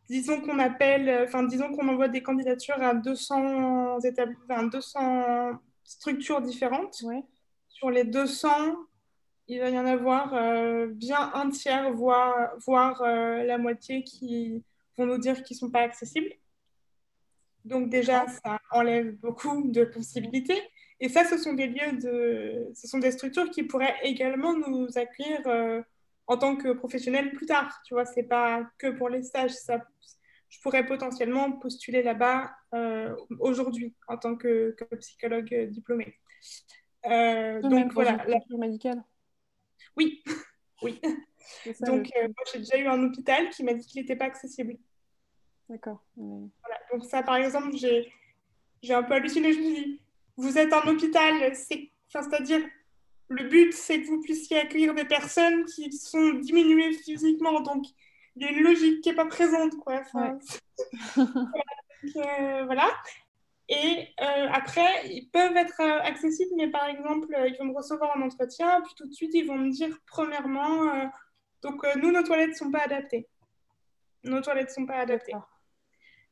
disons qu'on appelle, euh, enfin, disons qu'on envoie des candidatures à 200, 200 structures différentes. Sur les 200, il va y en avoir euh, bien un tiers, voire, voire euh, la moitié qui vont nous dire qu'ils ne sont pas accessibles. Donc déjà, ça enlève beaucoup de possibilités. Et ça, ce sont des lieux de, ce sont des structures qui pourraient également nous accueillir en tant que professionnel plus tard. Tu vois, c'est pas que pour les stages. Ça, je pourrais potentiellement postuler là-bas euh, aujourd'hui en tant que, psychologue diplômé. Euh, donc voilà. La... médicale. Oui, oui. donc euh, moi j'ai déjà eu un hôpital qui m'a dit qu'il n'était pas accessible. D'accord. Voilà. Donc ça par exemple j'ai j'ai un peu halluciné. Je me dit, vous êtes un hôpital, c'est enfin, c'est-à-dire le but, c'est que vous puissiez accueillir des personnes qui sont diminuées physiquement. Donc, il y a une logique qui n'est pas présente. Quoi. Euh, voilà. Et euh, après, ils peuvent être euh, accessibles, mais par exemple, ils vont me recevoir en entretien, puis tout de suite, ils vont me dire, premièrement, donc nous, nos toilettes ne sont pas adaptées. Nos toilettes ne sont pas adaptées.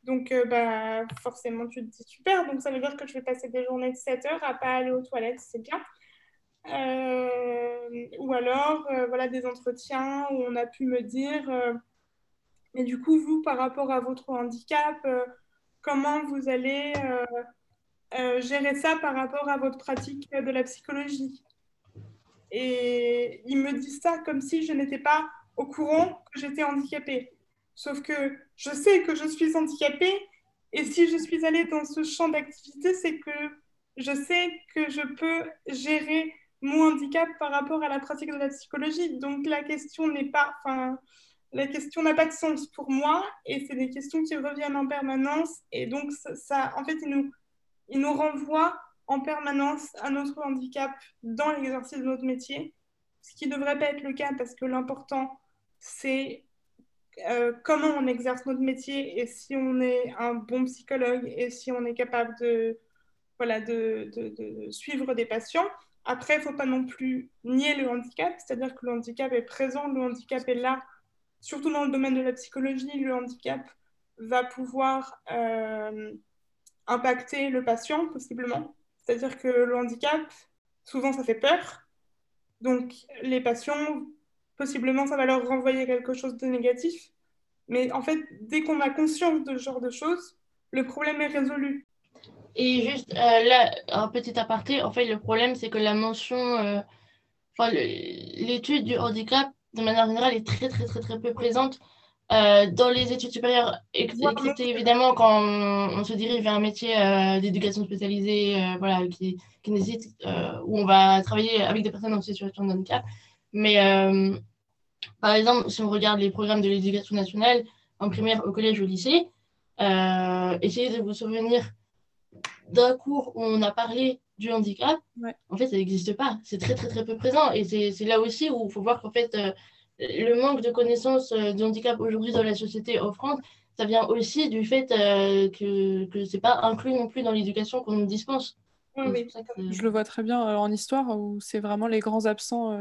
Donc, bah, forcément, tu te dis super. Donc, ça veut dire que je vais passer des journées de 7 heures à pas aller aux toilettes, c'est bien. Ou alors, voilà, des entretiens où on a pu me dire, mais du coup, vous, par rapport à votre handicap, comment vous allez gérer ça par rapport à votre pratique de la psychologie? Et ils me disent ça comme si je n'étais pas au courant que j'étais handicapée. Sauf que je sais que je suis handicapée et si je suis allée dans ce champ d'activité, c'est que je sais que je peux gérer mon handicap par rapport à la pratique de la psychologie. Donc la question n'est pas, enfin, la question n'a pas de sens pour moi et c'est des questions qui reviennent en permanence et donc ça, en fait, il nous, il nous renvoie en permanence à notre handicap dans l'exercice de notre métier, ce qui ne devrait pas être le cas parce que l'important, c'est euh, comment on exerce notre métier et si on est un bon psychologue et si on est capable de, voilà, de, de, suivre des patients. Après, il ne faut pas non plus nier le handicap, c'est-à-dire que le handicap est présent, le handicap est là, surtout dans le domaine de la psychologie, le handicap va pouvoir euh, impacter le patient possiblement. C'est-à-dire que le handicap, souvent, ça fait peur. Donc, les patients, possiblement, ça va leur renvoyer quelque chose de négatif. Mais en fait, dès qu'on a conscience de ce genre de choses, le problème est résolu. Et juste euh, là, un petit aparté, en fait, le problème, c'est que la mention, euh, l'étude du handicap, de manière générale, est très, très, très, très peu présente euh, dans les études supérieures, excepté évidemment quand on, se dirige vers un métier d'éducation spécialisée, voilà, qui, qui nécessite, où on va travailler avec des personnes en situation de handicap. Mais par exemple, si on regarde les programmes de l'éducation nationale en primaire, au collège, au lycée, essayez de vous souvenir d'un cours où on a parlé du handicap. En fait, ça n'existe pas. C'est très, très, très peu présent. Et c'est là aussi où il faut voir qu'en fait, euh, le manque de connaissances euh, du handicap aujourd'hui dans la société en France, ça vient aussi du fait que, que ce n'est pas inclus non plus dans l'éducation qu'on nous dispense. Je le vois très bien en histoire où c'est vraiment les grands absents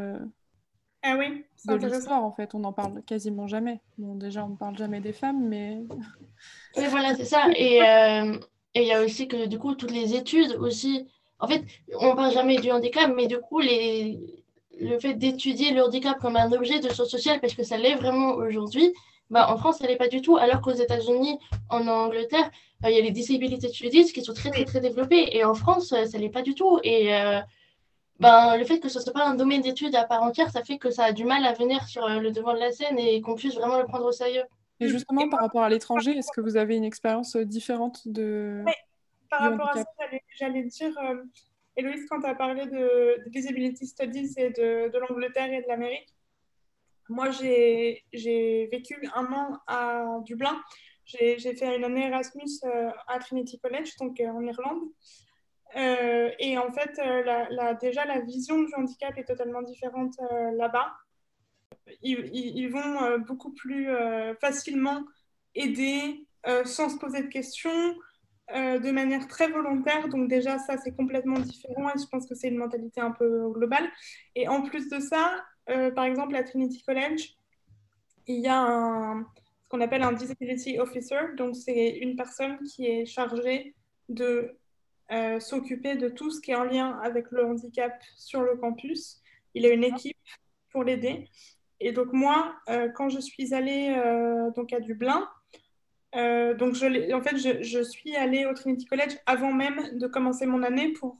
ah oui, de l'histoire en fait, on n'en parle quasiment jamais. Bon, déjà, on ne parle jamais des femmes, mais. Oui, voilà, c'est ça. Et euh, il y a aussi que du coup, toutes les études aussi. En fait, on ne parle jamais du handicap, mais du coup, les... le fait d'étudier le handicap comme un objet de sciences sociales, parce que ça l'est vraiment aujourd'hui, bah, en France, ça l'est pas du tout, alors qu'aux États-Unis, en Angleterre, euh, il y a les disability studies qui sont très, très, très développées. Et en France, euh, ça l'est pas du tout. Et ben, le fait que ce ne soit pas un domaine d'études à part entière, ça fait que ça a du mal à venir sur euh, le devant de la scène et qu'on puisse vraiment le prendre au sérieux. Et justement, par rapport à l'étranger, est-ce que vous avez une expérience euh, différente de... Oui, par rapport à ça, j'allais dire, euh, Héloïse, quand tu as parlé de, Disability Studies et de, de l'Angleterre et de l'Amérique, moi, j'ai vécu un an à Dublin. J'ai fait une année Erasmus à Trinity College, donc en Irlande. Euh, et en fait, euh, déjà, la vision du handicap est totalement différente euh, là-bas. Ils, vont beaucoup plus facilement aider sans se poser de questions, de manière très volontaire. Donc déjà, ça, c'est complètement différent et je pense que c'est une mentalité un peu globale. Et en plus de ça, par exemple, à Trinity College, il y a ce qu'on appelle un Disability Officer. Donc c'est une personne qui est chargée de euh, s'occuper de tout ce qui est en lien avec le handicap sur le campus. Il a une équipe pour l'aider. Et donc moi, euh, quand je suis allée euh, donc à Dublin, donc je, en fait, je, suis allée au Trinity College avant même de commencer mon année pour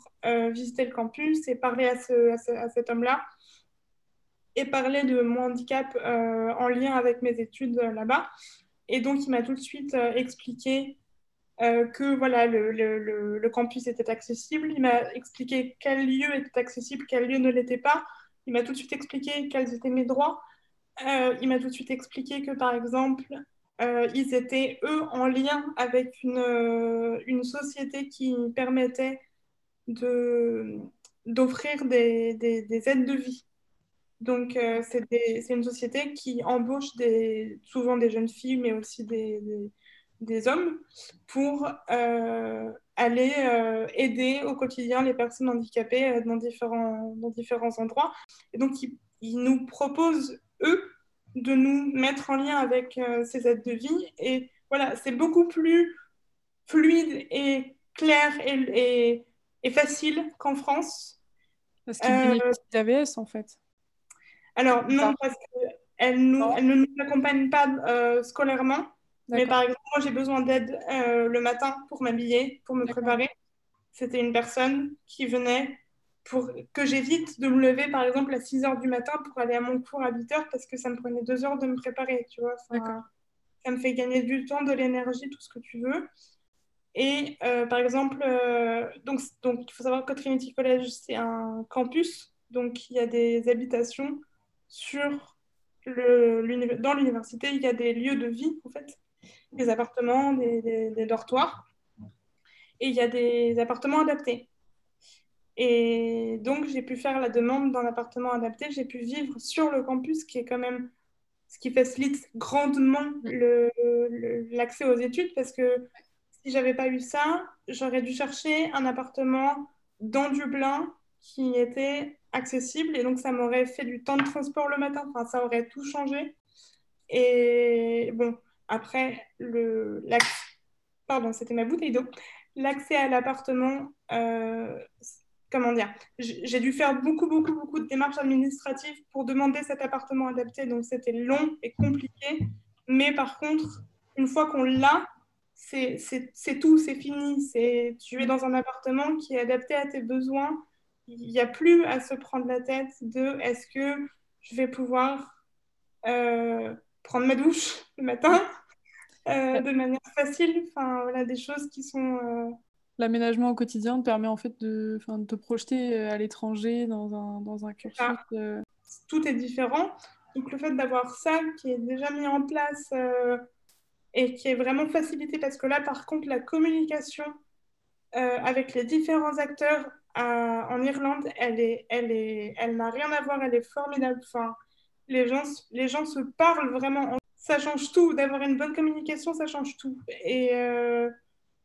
visiter le campus et parler à, ce, à, cet homme-là et parler de mon handicap en lien avec mes études là-bas. Et donc, il m'a tout de suite expliqué euh, que voilà, le, le, le, campus était accessible. Il m'a expliqué quel lieu était accessible, quel lieu ne l'était pas. Il m'a tout de suite expliqué quels étaient mes droits. Euh, il m'a tout de suite expliqué que, par exemple, euh, ils étaient, eux, en lien avec une, une société qui permettait d'offrir des, des, des, aides de vie. Donc, c'est une société qui embauche des, souvent des jeunes filles, mais aussi des, hommes pour euh, aller euh, aider au quotidien les personnes handicapées euh, dans, différents, dans différents endroits. Et donc, ils, nous proposent, eux, de nous mettre en lien avec ces aides de vie et voilà, c'est beaucoup plus fluide et clair et, et, facile qu'en France. Parce qu'il euh, bénéficie d'AVS en fait. Alors non, parce qu'elle elle ne nous accompagne pas euh, scolairement. Mais par exemple, moi j'ai besoin d'aide euh, le matin pour m'habiller, pour me préparer. C'était une personne qui venait pour que j'évite de me lever par exemple à 6 heures du matin pour aller à mon cours à 8 heures parce que ça me prenait 2 heures de me préparer, tu vois. ça me fait gagner du temps, de l'énergie, tout ce que tu veux. Et euh, par exemple, euh, donc, donc il faut savoir que Trinity College, c'est un campus, donc il y a des habitations sur le, dans l'université, il y a des lieux de vie, en fait, des appartements, des, dortoirs, et il y a des appartements adaptés. Et donc, j'ai pu faire la demande d'un appartement adapté, j'ai pu vivre sur le campus, qui est quand même ce qui facilite grandement l'accès aux études, parce que si j'avais pas eu ça, j'aurais dû chercher un appartement dans Dublin qui était accessible et donc ça m'aurait fait du temps de transport le matin. Enfin, ça aurait tout changé. Et bon, après, le, pardon, c'était ma bouteille d'eau. L'accès à l'appartement, euh, comment dire, j'ai dû faire beaucoup, beaucoup, beaucoup de démarches administratives pour demander cet appartement adapté. Donc c'était long et compliqué. Mais par contre, une fois qu'on l'a, c'est tout, c'est fini. Tu es dans un appartement qui est adapté à tes besoins. Il n'y a plus à se prendre la tête de est-ce que je vais pouvoir euh, prendre ma douche le matin euh, de manière facile. Enfin, voilà, des choses qui sont. Euh, L'aménagement au quotidien te permet en fait de, de te projeter à l'étranger dans un, dans un cursus. Tout est différent. Donc le fait d'avoir ça qui est déjà mis en place et qui est vraiment facilité parce que là, par contre, la communication euh, avec les différents acteurs euh, en Irlande, elle est, elle est, elle n'a rien à voir, elle est formidable. Enfin, les gens, les gens se parlent vraiment. Ça change tout. D'avoir une bonne communication, ça change tout. Et euh,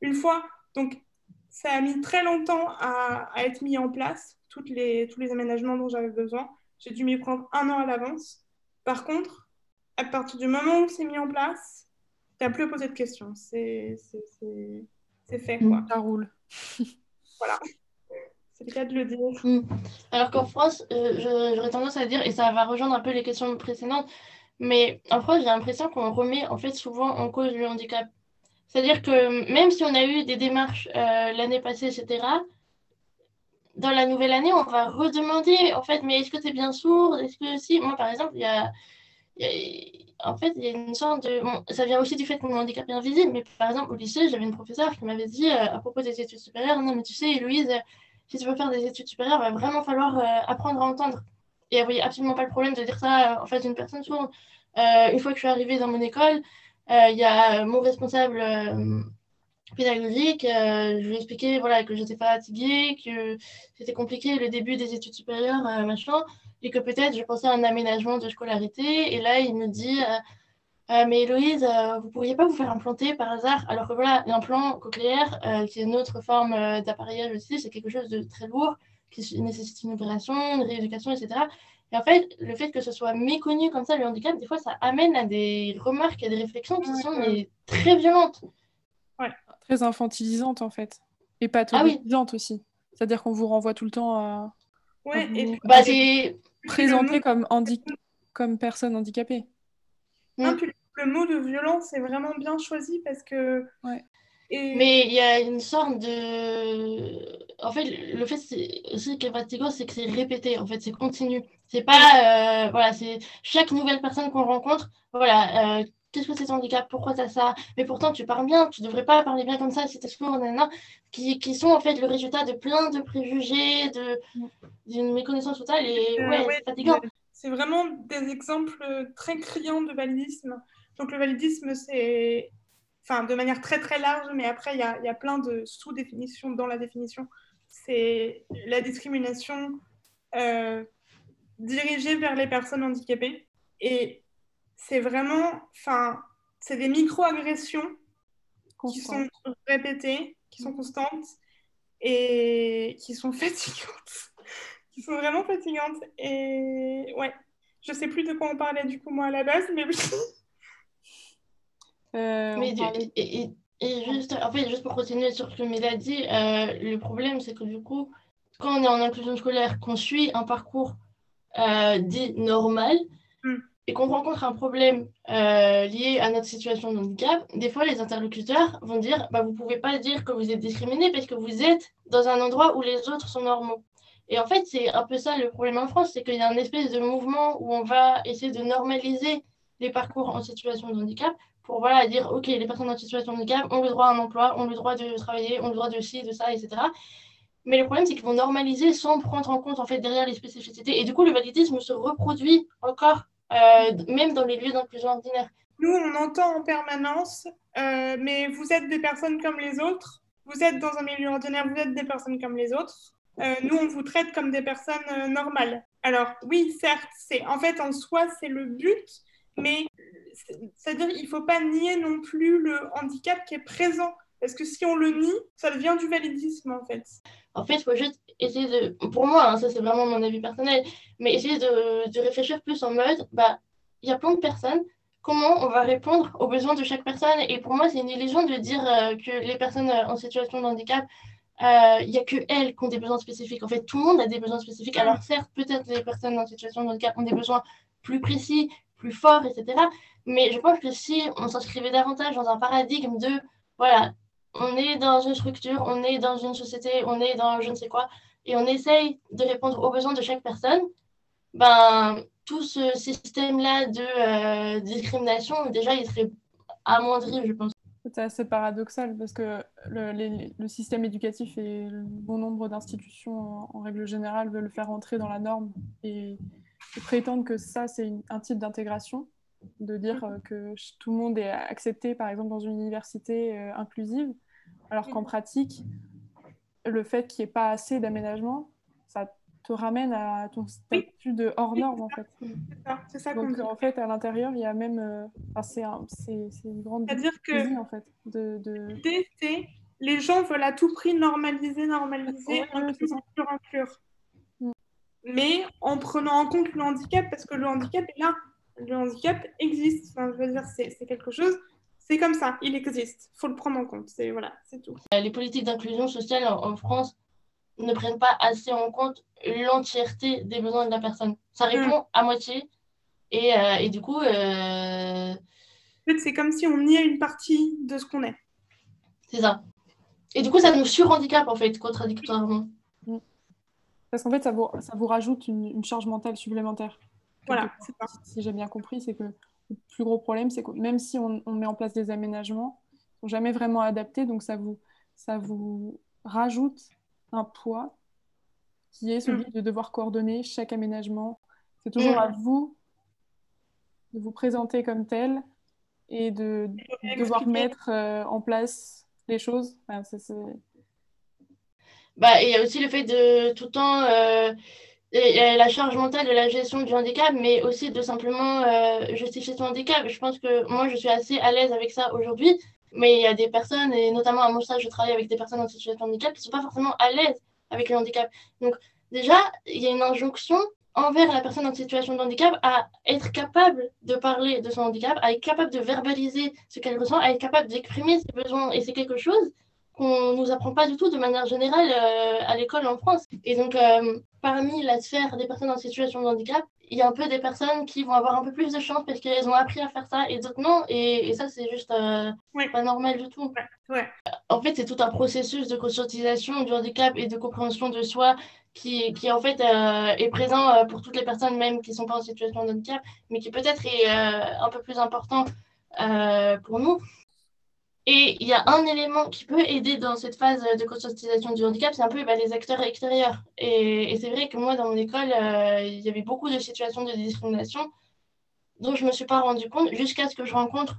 une fois, donc, ça a mis très longtemps à, à, être mis en place, toutes les, tous les aménagements dont j'avais besoin. J'ai dû m'y prendre un an à l'avance. Par contre, à partir du moment où c'est mis en place, n'as plus à poser de questions. C'est fait, quoi. Ça roule. voilà. C'est le cas de le dire. Mm. Alors qu'en France, euh, j'aurais tendance à dire, et ça va rejoindre un peu les questions précédentes, mais en France, j'ai l'impression qu'on remet en fait souvent en cause le handicap. C'est-à-dire que même si on a eu des démarches euh, l'année passée, etc., dans la nouvelle année, on va redemander, en fait, mais est-ce que tu es bien sourd Est-ce que si? Moi, par exemple, il y a, en fait, il y a une sorte de. ça vient aussi du fait que mon handicap est invisible, mais par exemple, au lycée, j'avais une professeure qui m'avait dit euh, à propos des études supérieures Non, mais tu sais, Louise, si tu veux faire des études supérieures, il va vraiment falloir euh, apprendre à entendre. Et elle voyait absolument pas le problème de dire ça euh, en face d'une personne sourde. une fois que je suis arrivée dans mon école, il y a mon responsable pédagogique, je lui ai expliqué voilà, que j'étais fatiguée, que c'était compliqué le début des études supérieures, machin et que peut-être je pensais à un aménagement de scolarité. Et là, il me dit euh, euh, Mais Héloïse, euh, vous pourriez pas vous faire implanter par hasard? Alors que voilà, l'implant cochléaire, qui est une autre forme d'appareillage aussi, c'est quelque chose de très lourd qui nécessite une opération, une rééducation, etc. Et en fait, le fait que ce soit méconnu comme ça, le handicap, des fois, ça amène à des remarques et des réflexions qui sont très violentes. Ouais. Très infantilisantes, en fait. Et pathologisantes ah, oui. aussi. C'est-à-dire qu'on vous renvoie tout le temps à. Ouais, et... bah, c'est présenté comme, handi... comme personne handicapée. Non, le mot de violence est vraiment bien choisi parce que. Ouais. Mais il y a une sorte de. En fait, le fait aussi qu'est fatigant, c'est que c'est répété, en fait, c'est continu. C'est pas. Euh, voilà, c'est chaque nouvelle personne qu'on rencontre, voilà, euh, qu'est-ce que c'est ton handicap Pourquoi tu as ça? Mais pourtant, tu parles bien, tu devrais pas parler bien comme ça tu es sourd, qui, qui sont en fait le résultat de plein de préjugés, d'une méconnaissance totale, et euh, ouais, c'est fatigant. C'est vraiment des exemples très criants de validisme. Donc, le validisme, c'est. Enfin, de manière très très large, mais après, il y a, y a, plein de sous-définitions dans la définition. C'est la discrimination euh, dirigée vers les personnes handicapées. Et c'est vraiment, enfin, c'est des micro-agressions qui sont répétées, qui sont constantes et qui sont fatigantes, qui sont vraiment fatigantes. Et ouais, je sais plus de quoi on parlait du coup moi à la base, mais mais et, juste, en fait, juste pour continuer sur ce que Méla dit, le problème, c'est que du coup, quand on est en inclusion scolaire, qu'on suit un parcours dit normal, hmm et qu'on rencontre un problème euh, lié à notre situation de handicap, des fois les interlocuteurs vont dire bah, vous ne pouvez pas dire que vous êtes discriminé parce que vous êtes dans un endroit où les autres sont normaux. Et en fait, c'est un peu ça le problème en France, c'est qu'il y a un espèce de mouvement où on va essayer de normaliser les parcours en situation de handicap pour voilà, dire ok, les personnes en situation de handicap ont le droit à un emploi, ont le droit de travailler, ont le droit de ci, de ça, etc. Mais le problème, c'est qu'ils vont normaliser sans prendre en compte en fait derrière les spécificités. Et du coup, le validisme se reproduit encore euh, même dans les lieux d'inclusion ordinaire. Nous, on entend en permanence, euh, mais vous êtes des personnes comme les autres, vous êtes dans un milieu ordinaire, vous êtes des personnes comme les autres. Euh, nous, on vous traite comme des personnes normales. Alors, oui, certes, c'est en fait en soi, c'est le but, mais c'est-à-dire il ne faut pas nier non plus le handicap qui est présent. Parce que si on le nie, ça devient du validisme, en fait. En fait, il faut juste essayer de, pour moi, hein, ça c'est vraiment mon avis personnel, mais essayer de, de réfléchir plus en mode, bah, il y a plein de personnes, comment on va répondre aux besoins de chaque personne? Et pour moi, c'est une illusion de dire euh, que les personnes euh, en situation de handicap, euh, il n'y a que elles qui ont des besoins spécifiques. En fait, tout le monde a des besoins spécifiques. Alors certes, peut-être les personnes en situation de handicap ont des besoins plus précis, plus forts, etc. Mais je pense que si on s'inscrivait davantage dans un paradigme de, voilà, on est dans une structure, on est dans une société, on est dans je ne sais quoi, et on essaye de répondre aux besoins de chaque personne, ben, tout ce système-là de euh, discrimination, déjà, il serait amoindri, je pense. C'est assez paradoxal parce que le, système éducatif et bon nombre d'institutions en, règle générale veulent faire entrer dans la norme et, prétendent que ça, c'est un type d'intégration, de dire euh, que tout le monde est accepté, par exemple, dans une université euh, inclusive, alors qu'en pratique, le fait qu'il n'y ait pas assez d'aménagement, ça te ramène à ton statut de hors norme, en fait. C'est ça, Donc, en fait, à l'intérieur, il y a même... Euh, c'est une grande... C'est-à-dire que... En fait, de, de... les gens veulent à tout prix normaliser, normaliser, inclure, inclure, inclure. Mais en prenant en compte le handicap, parce que le handicap est là. Le handicap existe. Enfin, je veux dire, c'est quelque chose c'est comme ça, il existe. Il faut le prendre en compte. C'est voilà, c'est tout. Euh, les politiques d'inclusion sociale en, France ne prennent pas assez en compte l'entièreté des besoins de la personne. Ça mm. répond à moitié. Et, euh, et du coup. Euh... En fait, c'est comme si on niait une partie de ce qu'on est. C'est ça. Et du coup, ça nous surhandicape, en fait, contradictoirement. Parce qu'en fait, ça vous, ça vous rajoute une, une charge mentale supplémentaire. Voilà, c'est ça. Si j'ai bien compris, c'est que le plus gros problème, c'est que même si on, met en place des aménagements, ils ne sont jamais vraiment adaptés, donc ça vous, ça vous rajoute un poids qui est celui mm. de devoir coordonner chaque aménagement. C'est toujours mm. à vous de vous présenter comme tel et de, devoir mettre euh, en place les choses. Bah, il y a aussi le fait de tout le temps euh, la charge mentale de la gestion du handicap, mais aussi de simplement euh, justifier son handicap. Je pense que moi, je suis assez à l'aise avec ça aujourd'hui, mais il y a des personnes, et notamment à mon stage, je travaille avec des personnes en situation de handicap qui ne sont pas forcément à l'aise avec le handicap. Donc, déjà, il y a une injonction envers la personne en situation de handicap à être capable de parler de son handicap, à être capable de verbaliser ce qu'elle ressent, à être capable d'exprimer ses besoins. Et c'est quelque chose qu'on nous apprend pas du tout de manière générale euh, à l'école en France. Et donc, euh, parmi la sphère des personnes en situation de handicap, il y a un peu des personnes qui vont avoir un peu plus de chance parce qu'elles ont appris à faire ça et d'autres non. Et, ça, c'est juste euh, pas normal du tout. Ouais. En fait, c'est tout un processus de conscientisation du handicap et de compréhension de soi qui, qui en fait est présent pour toutes les personnes même qui ne sont pas en situation de handicap, mais qui peut-être est un peu plus important pour nous. Et il y a un élément qui peut aider dans cette phase de conscientisation du handicap, c'est un peu bah, les acteurs extérieurs. Et, c'est vrai que moi, dans mon école, euh, il y avait beaucoup de situations de discrimination dont je ne me suis pas rendu compte jusqu'à ce que je rencontre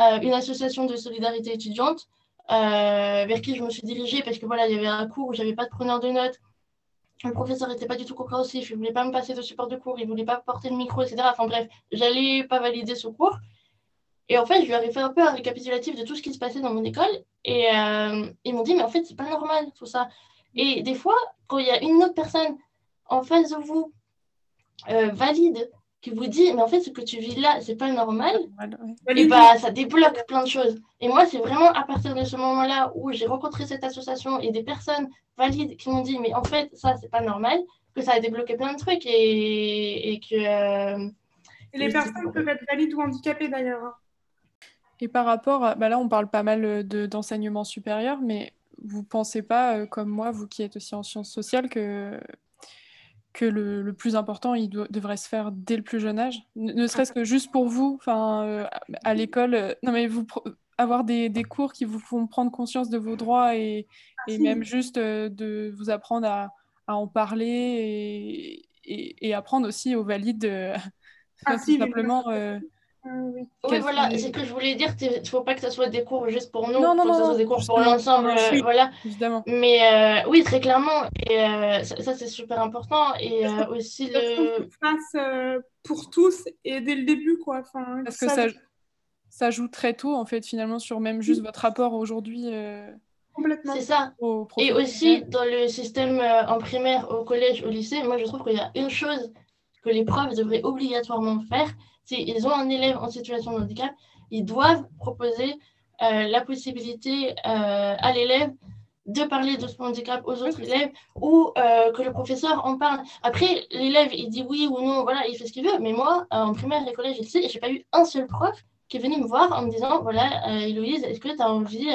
euh, une association de solidarité étudiante euh, vers qui je me suis dirigée parce que voilà, il y avait un cours où j'avais pas de preneur de notes. Le professeur n'était pas du tout compréhensif, il ne voulait pas me passer de support de cours, il ne voulait pas porter le micro, etc. Enfin bref, j'allais pas valider ce cours. Et en fait, je lui ai fait un peu un récapitulatif de tout ce qui se passait dans mon école. Et euh, ils m'ont dit, mais en fait, c'est pas normal tout ça. Et des fois, quand il y a une autre personne en face de vous, euh, valide, qui vous dit, mais en fait, ce que tu vis là, c'est pas normal, et bah, ça débloque plein de choses. Et moi, c'est vraiment à partir de ce moment-là où j'ai rencontré cette association et des personnes valides qui m'ont dit, mais en fait, ça, c'est pas normal, que ça a débloqué plein de trucs et, et que. Euh, et les personnes peuvent être valides ou handicapées d'ailleurs. Et par rapport à. Bah là, on parle pas mal d'enseignement supérieur, mais vous pensez pas, euh, comme moi, vous qui êtes aussi en sciences sociales, que que le, plus important, il devrait se faire dès le plus jeune âge, ne, serait-ce que juste pour vous, enfin, euh, à l'école, euh, non mais vous avoir des, des, cours qui vous font prendre conscience de vos droits et, et même juste euh, de vous apprendre à, à en parler et, et, apprendre aussi aux valides tout simplement oui, voilà, c'est ce que je voulais dire. Il ne faut pas que ce soit des cours juste pour nous, non, non, que ce soit des cours pour l'ensemble. Euh, voilà. Évidemment. Mais euh, oui, très clairement. Et euh, ça, c'est super important. Et aussi le. Fasse pour tous et dès le début, quoi. Enfin, Parce que ça, ça joue très tôt, en fait, finalement, sur même juste votre rapport aujourd'hui. Complètement. C'est ça. Et aussi, dans le système en primaire, au collège, au lycée, moi, je trouve qu'il y a une chose que les profs devraient obligatoirement faire s'ils ont un élève en situation de handicap, ils doivent proposer euh, la possibilité euh, à l'élève de parler de son handicap aux autres élèves ou euh, que le professeur en parle. Après, l'élève, il dit oui ou non, voilà, il fait ce qu'il veut. Mais moi, en primaire et collège je n'ai pas eu un seul prof qui est venu me voir en me disant, voilà, Héloïse, est-ce que tu as envie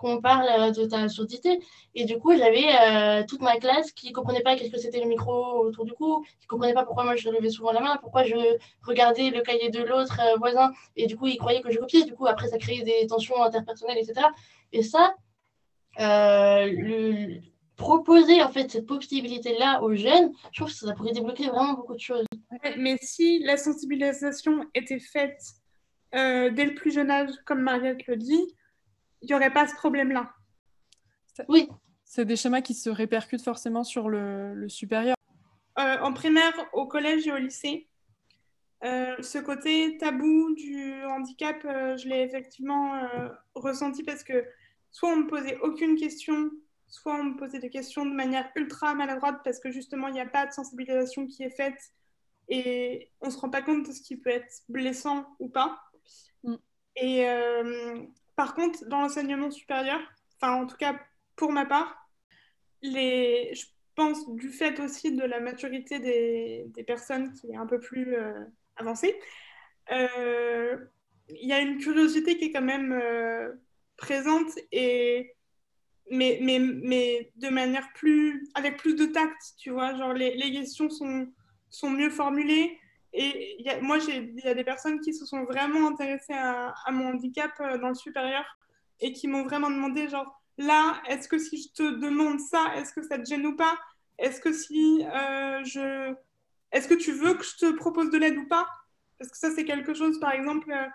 qu'on parle euh, de ta surdité. Et du coup, j'avais euh, toute ma classe qui ne comprenait pas qu'est-ce que c'était le micro autour du cou, qui ne comprenait pas pourquoi moi je levais souvent la main, pourquoi je regardais le cahier de l'autre euh, voisin, et du coup, ils croyaient que je copiais. Du coup, après, ça créait des tensions interpersonnelles, etc. Et ça, proposer en fait cette possibilité-là aux jeunes, je trouve que ça pourrait débloquer vraiment beaucoup de choses. Mais si la sensibilisation était faite dès le plus jeune âge, comme Mariette le dit, il n'y aurait pas ce problème-là. Oui. C'est des schémas qui se répercutent forcément sur le, supérieur. Euh, en primaire, au collège et au lycée, euh, ce côté tabou du handicap, euh, je l'ai effectivement ressenti parce que soit on ne me posait aucune question, soit on me posait des questions de manière ultra maladroite parce que justement, il n'y a pas de sensibilisation qui est faite et on ne se rend pas compte de ce qui peut être blessant ou pas. Mm. Et par contre, dans l'enseignement supérieur, enfin en tout cas pour ma part, je pense du fait aussi de la maturité des, des personnes qui est un peu plus euh, avancée, euh, il y a une curiosité qui est quand même euh, présente et mais, mais, mais de manière plus avec plus de tact, tu vois, genre les, les questions sont, sont mieux formulées, et moi, il y a des personnes qui se sont vraiment intéressées à, mon handicap euh, dans le supérieur et qui m'ont vraiment demandé, genre, là, est-ce que si je te demande ça, est-ce que ça te gêne ou pas? Est-ce que si euh, je... Est-ce que tu veux que je te propose de l'aide ou pas? Parce que ça, c'est quelque chose, par exemple, euh,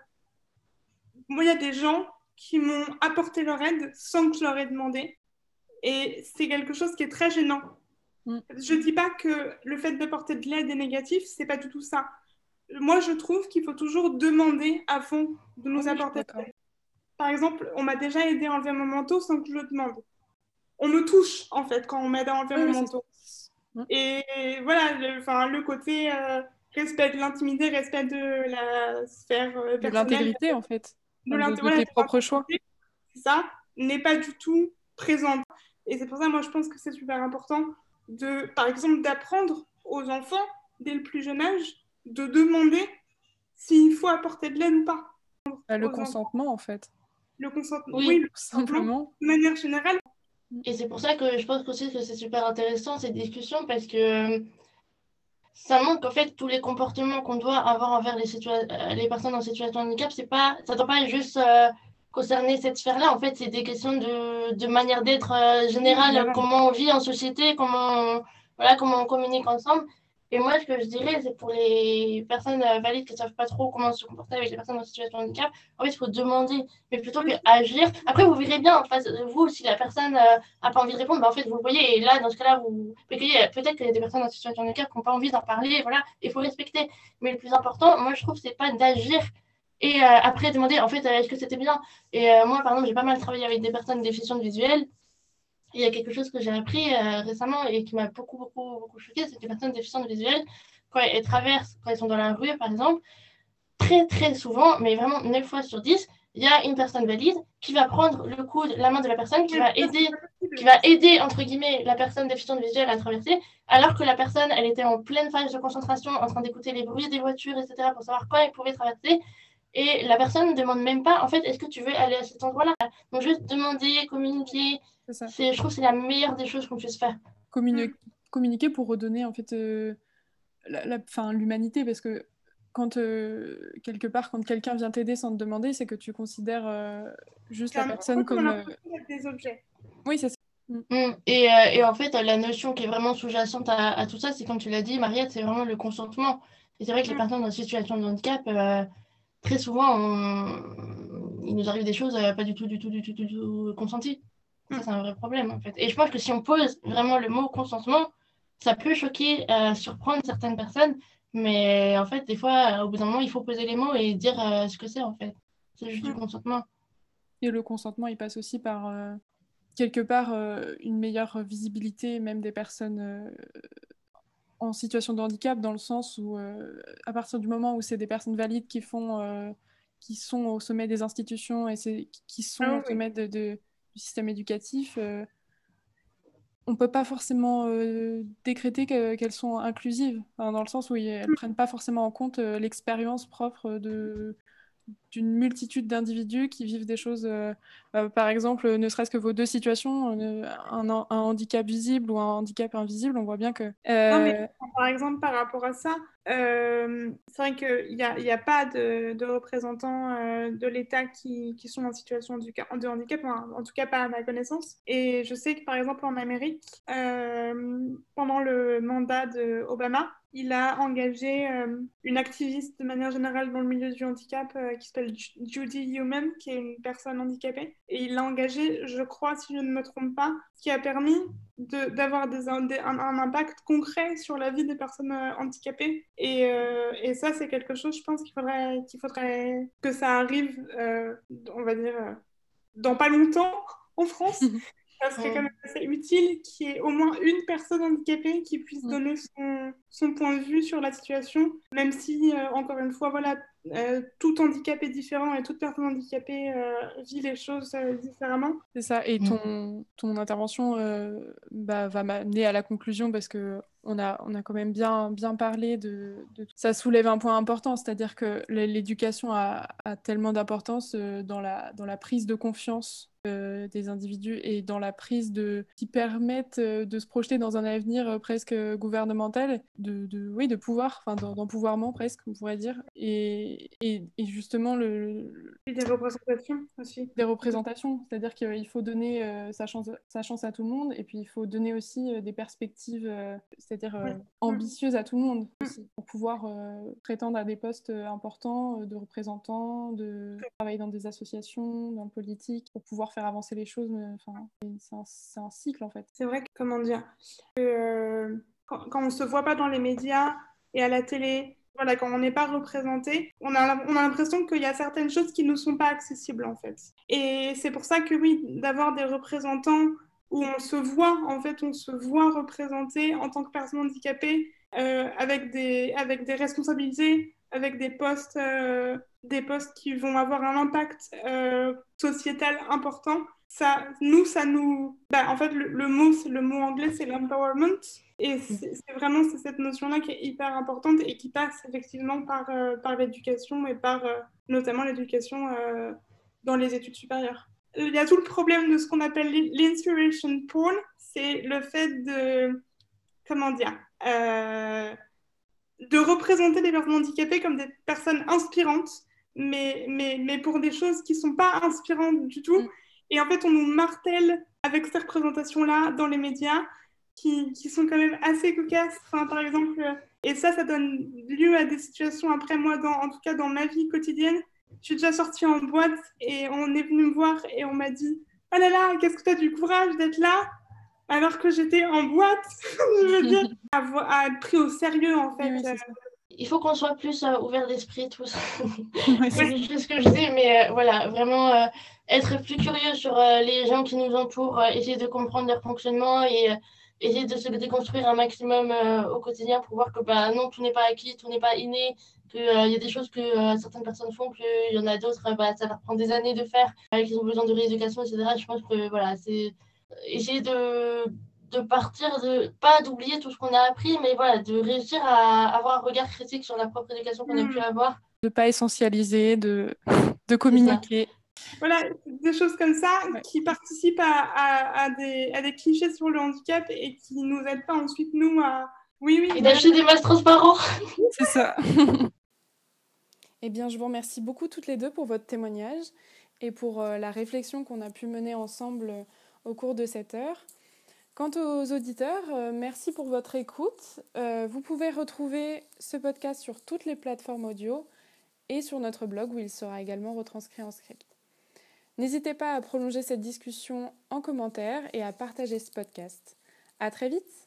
moi, il y a des gens qui m'ont apporté leur aide sans que je leur ai demandé. Et c'est quelque chose qui est très gênant. Mm. Je ne dis pas que le fait d'apporter de l'aide est négatif, c'est pas du tout ça. Moi, je trouve qu'il faut toujours demander à fond de nous apporter de l'aide. Par exemple, on m'a déjà aidé à enlever mon manteau sans que je le demande. On me touche, en fait, quand on m'aide à enlever mon manteau. Mm. Et voilà, le, le côté euh, respect de l'intimité, respect de la sphère euh, De l'intégrité, en fait. De, de, tes propres choix. Ça n'est pas du tout présent. Et c'est pour ça, moi, je pense que c'est super important de, par exemple, d'apprendre aux enfants, dès le plus jeune âge, de demander s'il faut apporter de l'aide ou pas. Bah, le consentement, en fait. Le consentement, oui, le simplement. De manière générale. Et c'est pour ça que je pense aussi que c'est super intéressant cette discussion parce que ça montre qu'en fait tous les comportements qu'on doit avoir envers les, les personnes en situation de handicap, c'est pas, ça ne doit pas juste euh, concerner cette sphère-là. En fait, c'est des questions de, de manière d'être euh, générale, comment on vit en société, comment voilà, comment on communique ensemble. Et moi, ce que je dirais, c'est pour les personnes euh, valides qui ne savent pas trop comment se comporter avec les personnes en situation de handicap, en fait, il faut demander, mais plutôt que agir. Après, vous verrez bien en face de vous, si la personne n'a euh, pas envie de répondre, bah, en fait, vous le voyez, et là, dans ce cas-là, vous peut-être qu'il y a des personnes en situation de handicap qui n'ont pas envie d'en parler, voilà, il faut respecter. Mais le plus important, moi, je trouve, c'est pas d'agir et euh, après, demander, en fait, euh, est-ce que c'était bien? Et euh, moi, par exemple, j'ai pas mal travaillé avec des personnes déficientes visuelles. il y a quelque chose que j'ai appris récemment et qui m'a beaucoup, beaucoup, beaucoup choqué, c'est que les personnes déficientes visuelles, quand elles traversent, quand elles sont dans la rue, par exemple, très très souvent, mais vraiment 9 fois sur 10, il y a une personne valide qui va prendre le coude, la main de la personne, qui va aider, qui va aider entre guillemets la personne déficiente visuelle à traverser, alors que la personne, elle était en pleine phase de concentration, en train d'écouter les bruits des voitures, etc., pour savoir quand elle pouvait traverser. Et la personne ne demande même pas, en fait, est-ce que tu veux aller à cet endroit-là? Donc juste demander, communiquer. C'est, je trouve que c'est la meilleure des choses qu'on puisse faire. communiquer pour redonner en fait euh, la, la, l'humanité, parce que quand euh, quelque part, quand quelqu'un vient t'aider sans te demander, c'est que tu considères euh, juste la personne comme euh, des objets. Oui, c'est ça. Mm. Mm. Et, et, en fait, la notion qui est vraiment sous-jacente à, tout ça, c'est comme tu l'as dit, Mariette, c'est vraiment le consentement. Et c'est vrai que les mm. personnes en situation de handicap, très souvent, il nous arrive des choses pas du tout, du tout, du tout, du tout consenties. Ça, c'est un vrai problème, en fait. Et je pense que si on pose vraiment le mot consentement, ça peut choquer, surprendre certaines personnes, mais en fait, des fois, au bout d'un moment, il faut poser les mots et dire euh, ce que c'est, en fait. C'est juste du mm. consentement. Et le consentement, il passe aussi par, euh, quelque part, euh, une meilleure visibilité, même des personnes en situation de handicap, dans le sens où, à partir du moment où c'est des personnes valides qui font qui sont au sommet des institutions et qui sont ah au sommet de, du système éducatif, on peut pas forcément euh, décréter qu'elles sont inclusives, dans le sens où elles ne prennent pas forcément en compte euh, l'expérience propre de, d'une multitude d'individus qui vivent des choses, euh, euh, par exemple, ne serait-ce que vos deux situations, euh, un, handicap visible ou un handicap invisible, on voit bien que... Par exemple, par rapport à ça, c'est vrai qu'il n'y a, y a, pas de, de représentants de l'État qui, qui, sont en situation de handicap, en tout cas pas à ma connaissance. Et je sais que, par exemple, en Amérique, pendant le mandat d'Obama, il a engagé euh, une activiste de manière générale dans le milieu du handicap euh, qui s'appelle Judy Human, qui est une personne handicapée. Et il l'a engagé, je crois, si je ne me trompe pas, qui a permis d'avoir un, impact concret sur la vie des personnes euh, handicapées. Et, ça, c'est quelque chose, je pense, qu'il faudrait que ça arrive, on va dire, dans pas longtemps en France. Ça serait quand même assez utile qu'il y ait au moins une personne handicapée qui puisse donner son, son, point de vue sur la situation, même si, euh, encore une fois, voilà, euh, tout handicap est différent et toute personne handicapée euh, vit les choses différemment. C'est ça, et ton, ton intervention bah, va m'amener à la conclusion parce que on a, on a quand même bien, bien parlé de, de... Ça soulève un point important, c'est-à-dire que l'éducation a, a, tellement d'importance dans la, dans la prise de confiance euh, des individus et dans la prise de qui permettent euh, de se projeter dans un avenir euh, presque gouvernemental, de, de oui de pouvoir, enfin d'empouvoirment presque on pourrait dire, et, et, justement le, des représentations aussi. Des représentations, c'est-à-dire qu'il faut donner sa chance sa chance à tout le monde et puis il faut donner aussi des perspectives, c'est-à-dire ambitieuses à tout le monde mm. aussi, pour pouvoir prétendre à des postes importants de représentants, de travailler dans des associations, dans le politique, pour pouvoir faire avancer les choses. Enfin, c'est un, cycle en fait. C'est vrai que, comment dire, euh, quand, on ne se voit pas dans les médias et à la télé, voilà, quand on n'est pas représenté, on a, a l'impression qu'il y a certaines choses qui ne sont pas accessibles en fait. Et c'est pour ça que oui, d'avoir des représentants où on se voit, en fait, on se voit représenté en tant que personne handicapée euh, avec, des, avec des responsabilités, avec des postes, euh, des postes qui vont avoir un impact euh, sociétal important. Ça, nous, ça nous... Bah, en fait, le, mot, le mot anglais, c'est l'empowerment. Et c'est vraiment cette notion-là qui est hyper importante et qui passe effectivement par, euh, par l'éducation et par notamment l'éducation dans les études supérieures. Il y a tout le problème de ce qu'on appelle l'inspiration porn, c'est le fait de, comment dire, de représenter les personnes handicapées comme des personnes inspirantes, mais, mais, mais pour des choses qui ne sont pas inspirantes du tout. Mm. Et en fait, on nous martèle avec ces représentations-là dans les médias qui, qui, sont quand même assez cocasses. Enfin, par exemple, et ça, ça donne lieu à des situations après moi, dans, en tout cas dans ma vie quotidienne. Je suis déjà sortie en boîte et on est venu me voir et on m'a dit Oh là là, qu'est-ce que tu as du courage d'être là? Alors que j'étais en boîte, je veux dire, à, être pris au sérieux en fait. il faut qu'on soit plus euh, ouvert d'esprit tous. c'est ce que je dis, mais euh, voilà, vraiment euh, être plus curieux sur les gens qui nous entourent, essayer de comprendre leur fonctionnement et essayer de se déconstruire un maximum au quotidien pour voir que bah, non, tout n'est pas acquis, tout n'est pas inné, qu'il y a des choses que certaines personnes font, qu'il y en a d'autres, bah, ça leur prend des années de faire, qu'ils ont besoin de rééducation, etc. Je pense que voilà, c'est essayer de de partir, de pas d'oublier tout ce qu'on a appris, mais voilà, de réussir à avoir un regard critique sur la propre éducation qu'on a pu mm. avoir. De pas essentialiser, de, de communiquer. Voilà, des choses comme ça qui participent à, à, des, à, des, clichés sur le handicap et qui nous aident pas ensuite, nous, à... Oui, oui. Et d'acheter des masques transparents. C'est ça. eh bien, je vous remercie beaucoup toutes les deux pour votre témoignage et pour euh, la réflexion qu'on a pu mener ensemble euh, au cours de cette heure. Quant aux auditeurs, euh, merci pour votre écoute. Euh, vous pouvez retrouver ce podcast sur toutes les plateformes audio et sur notre blog où il sera également retranscrit en script. N'hésitez pas à prolonger cette discussion en commentaire et à partager ce podcast. À très vite!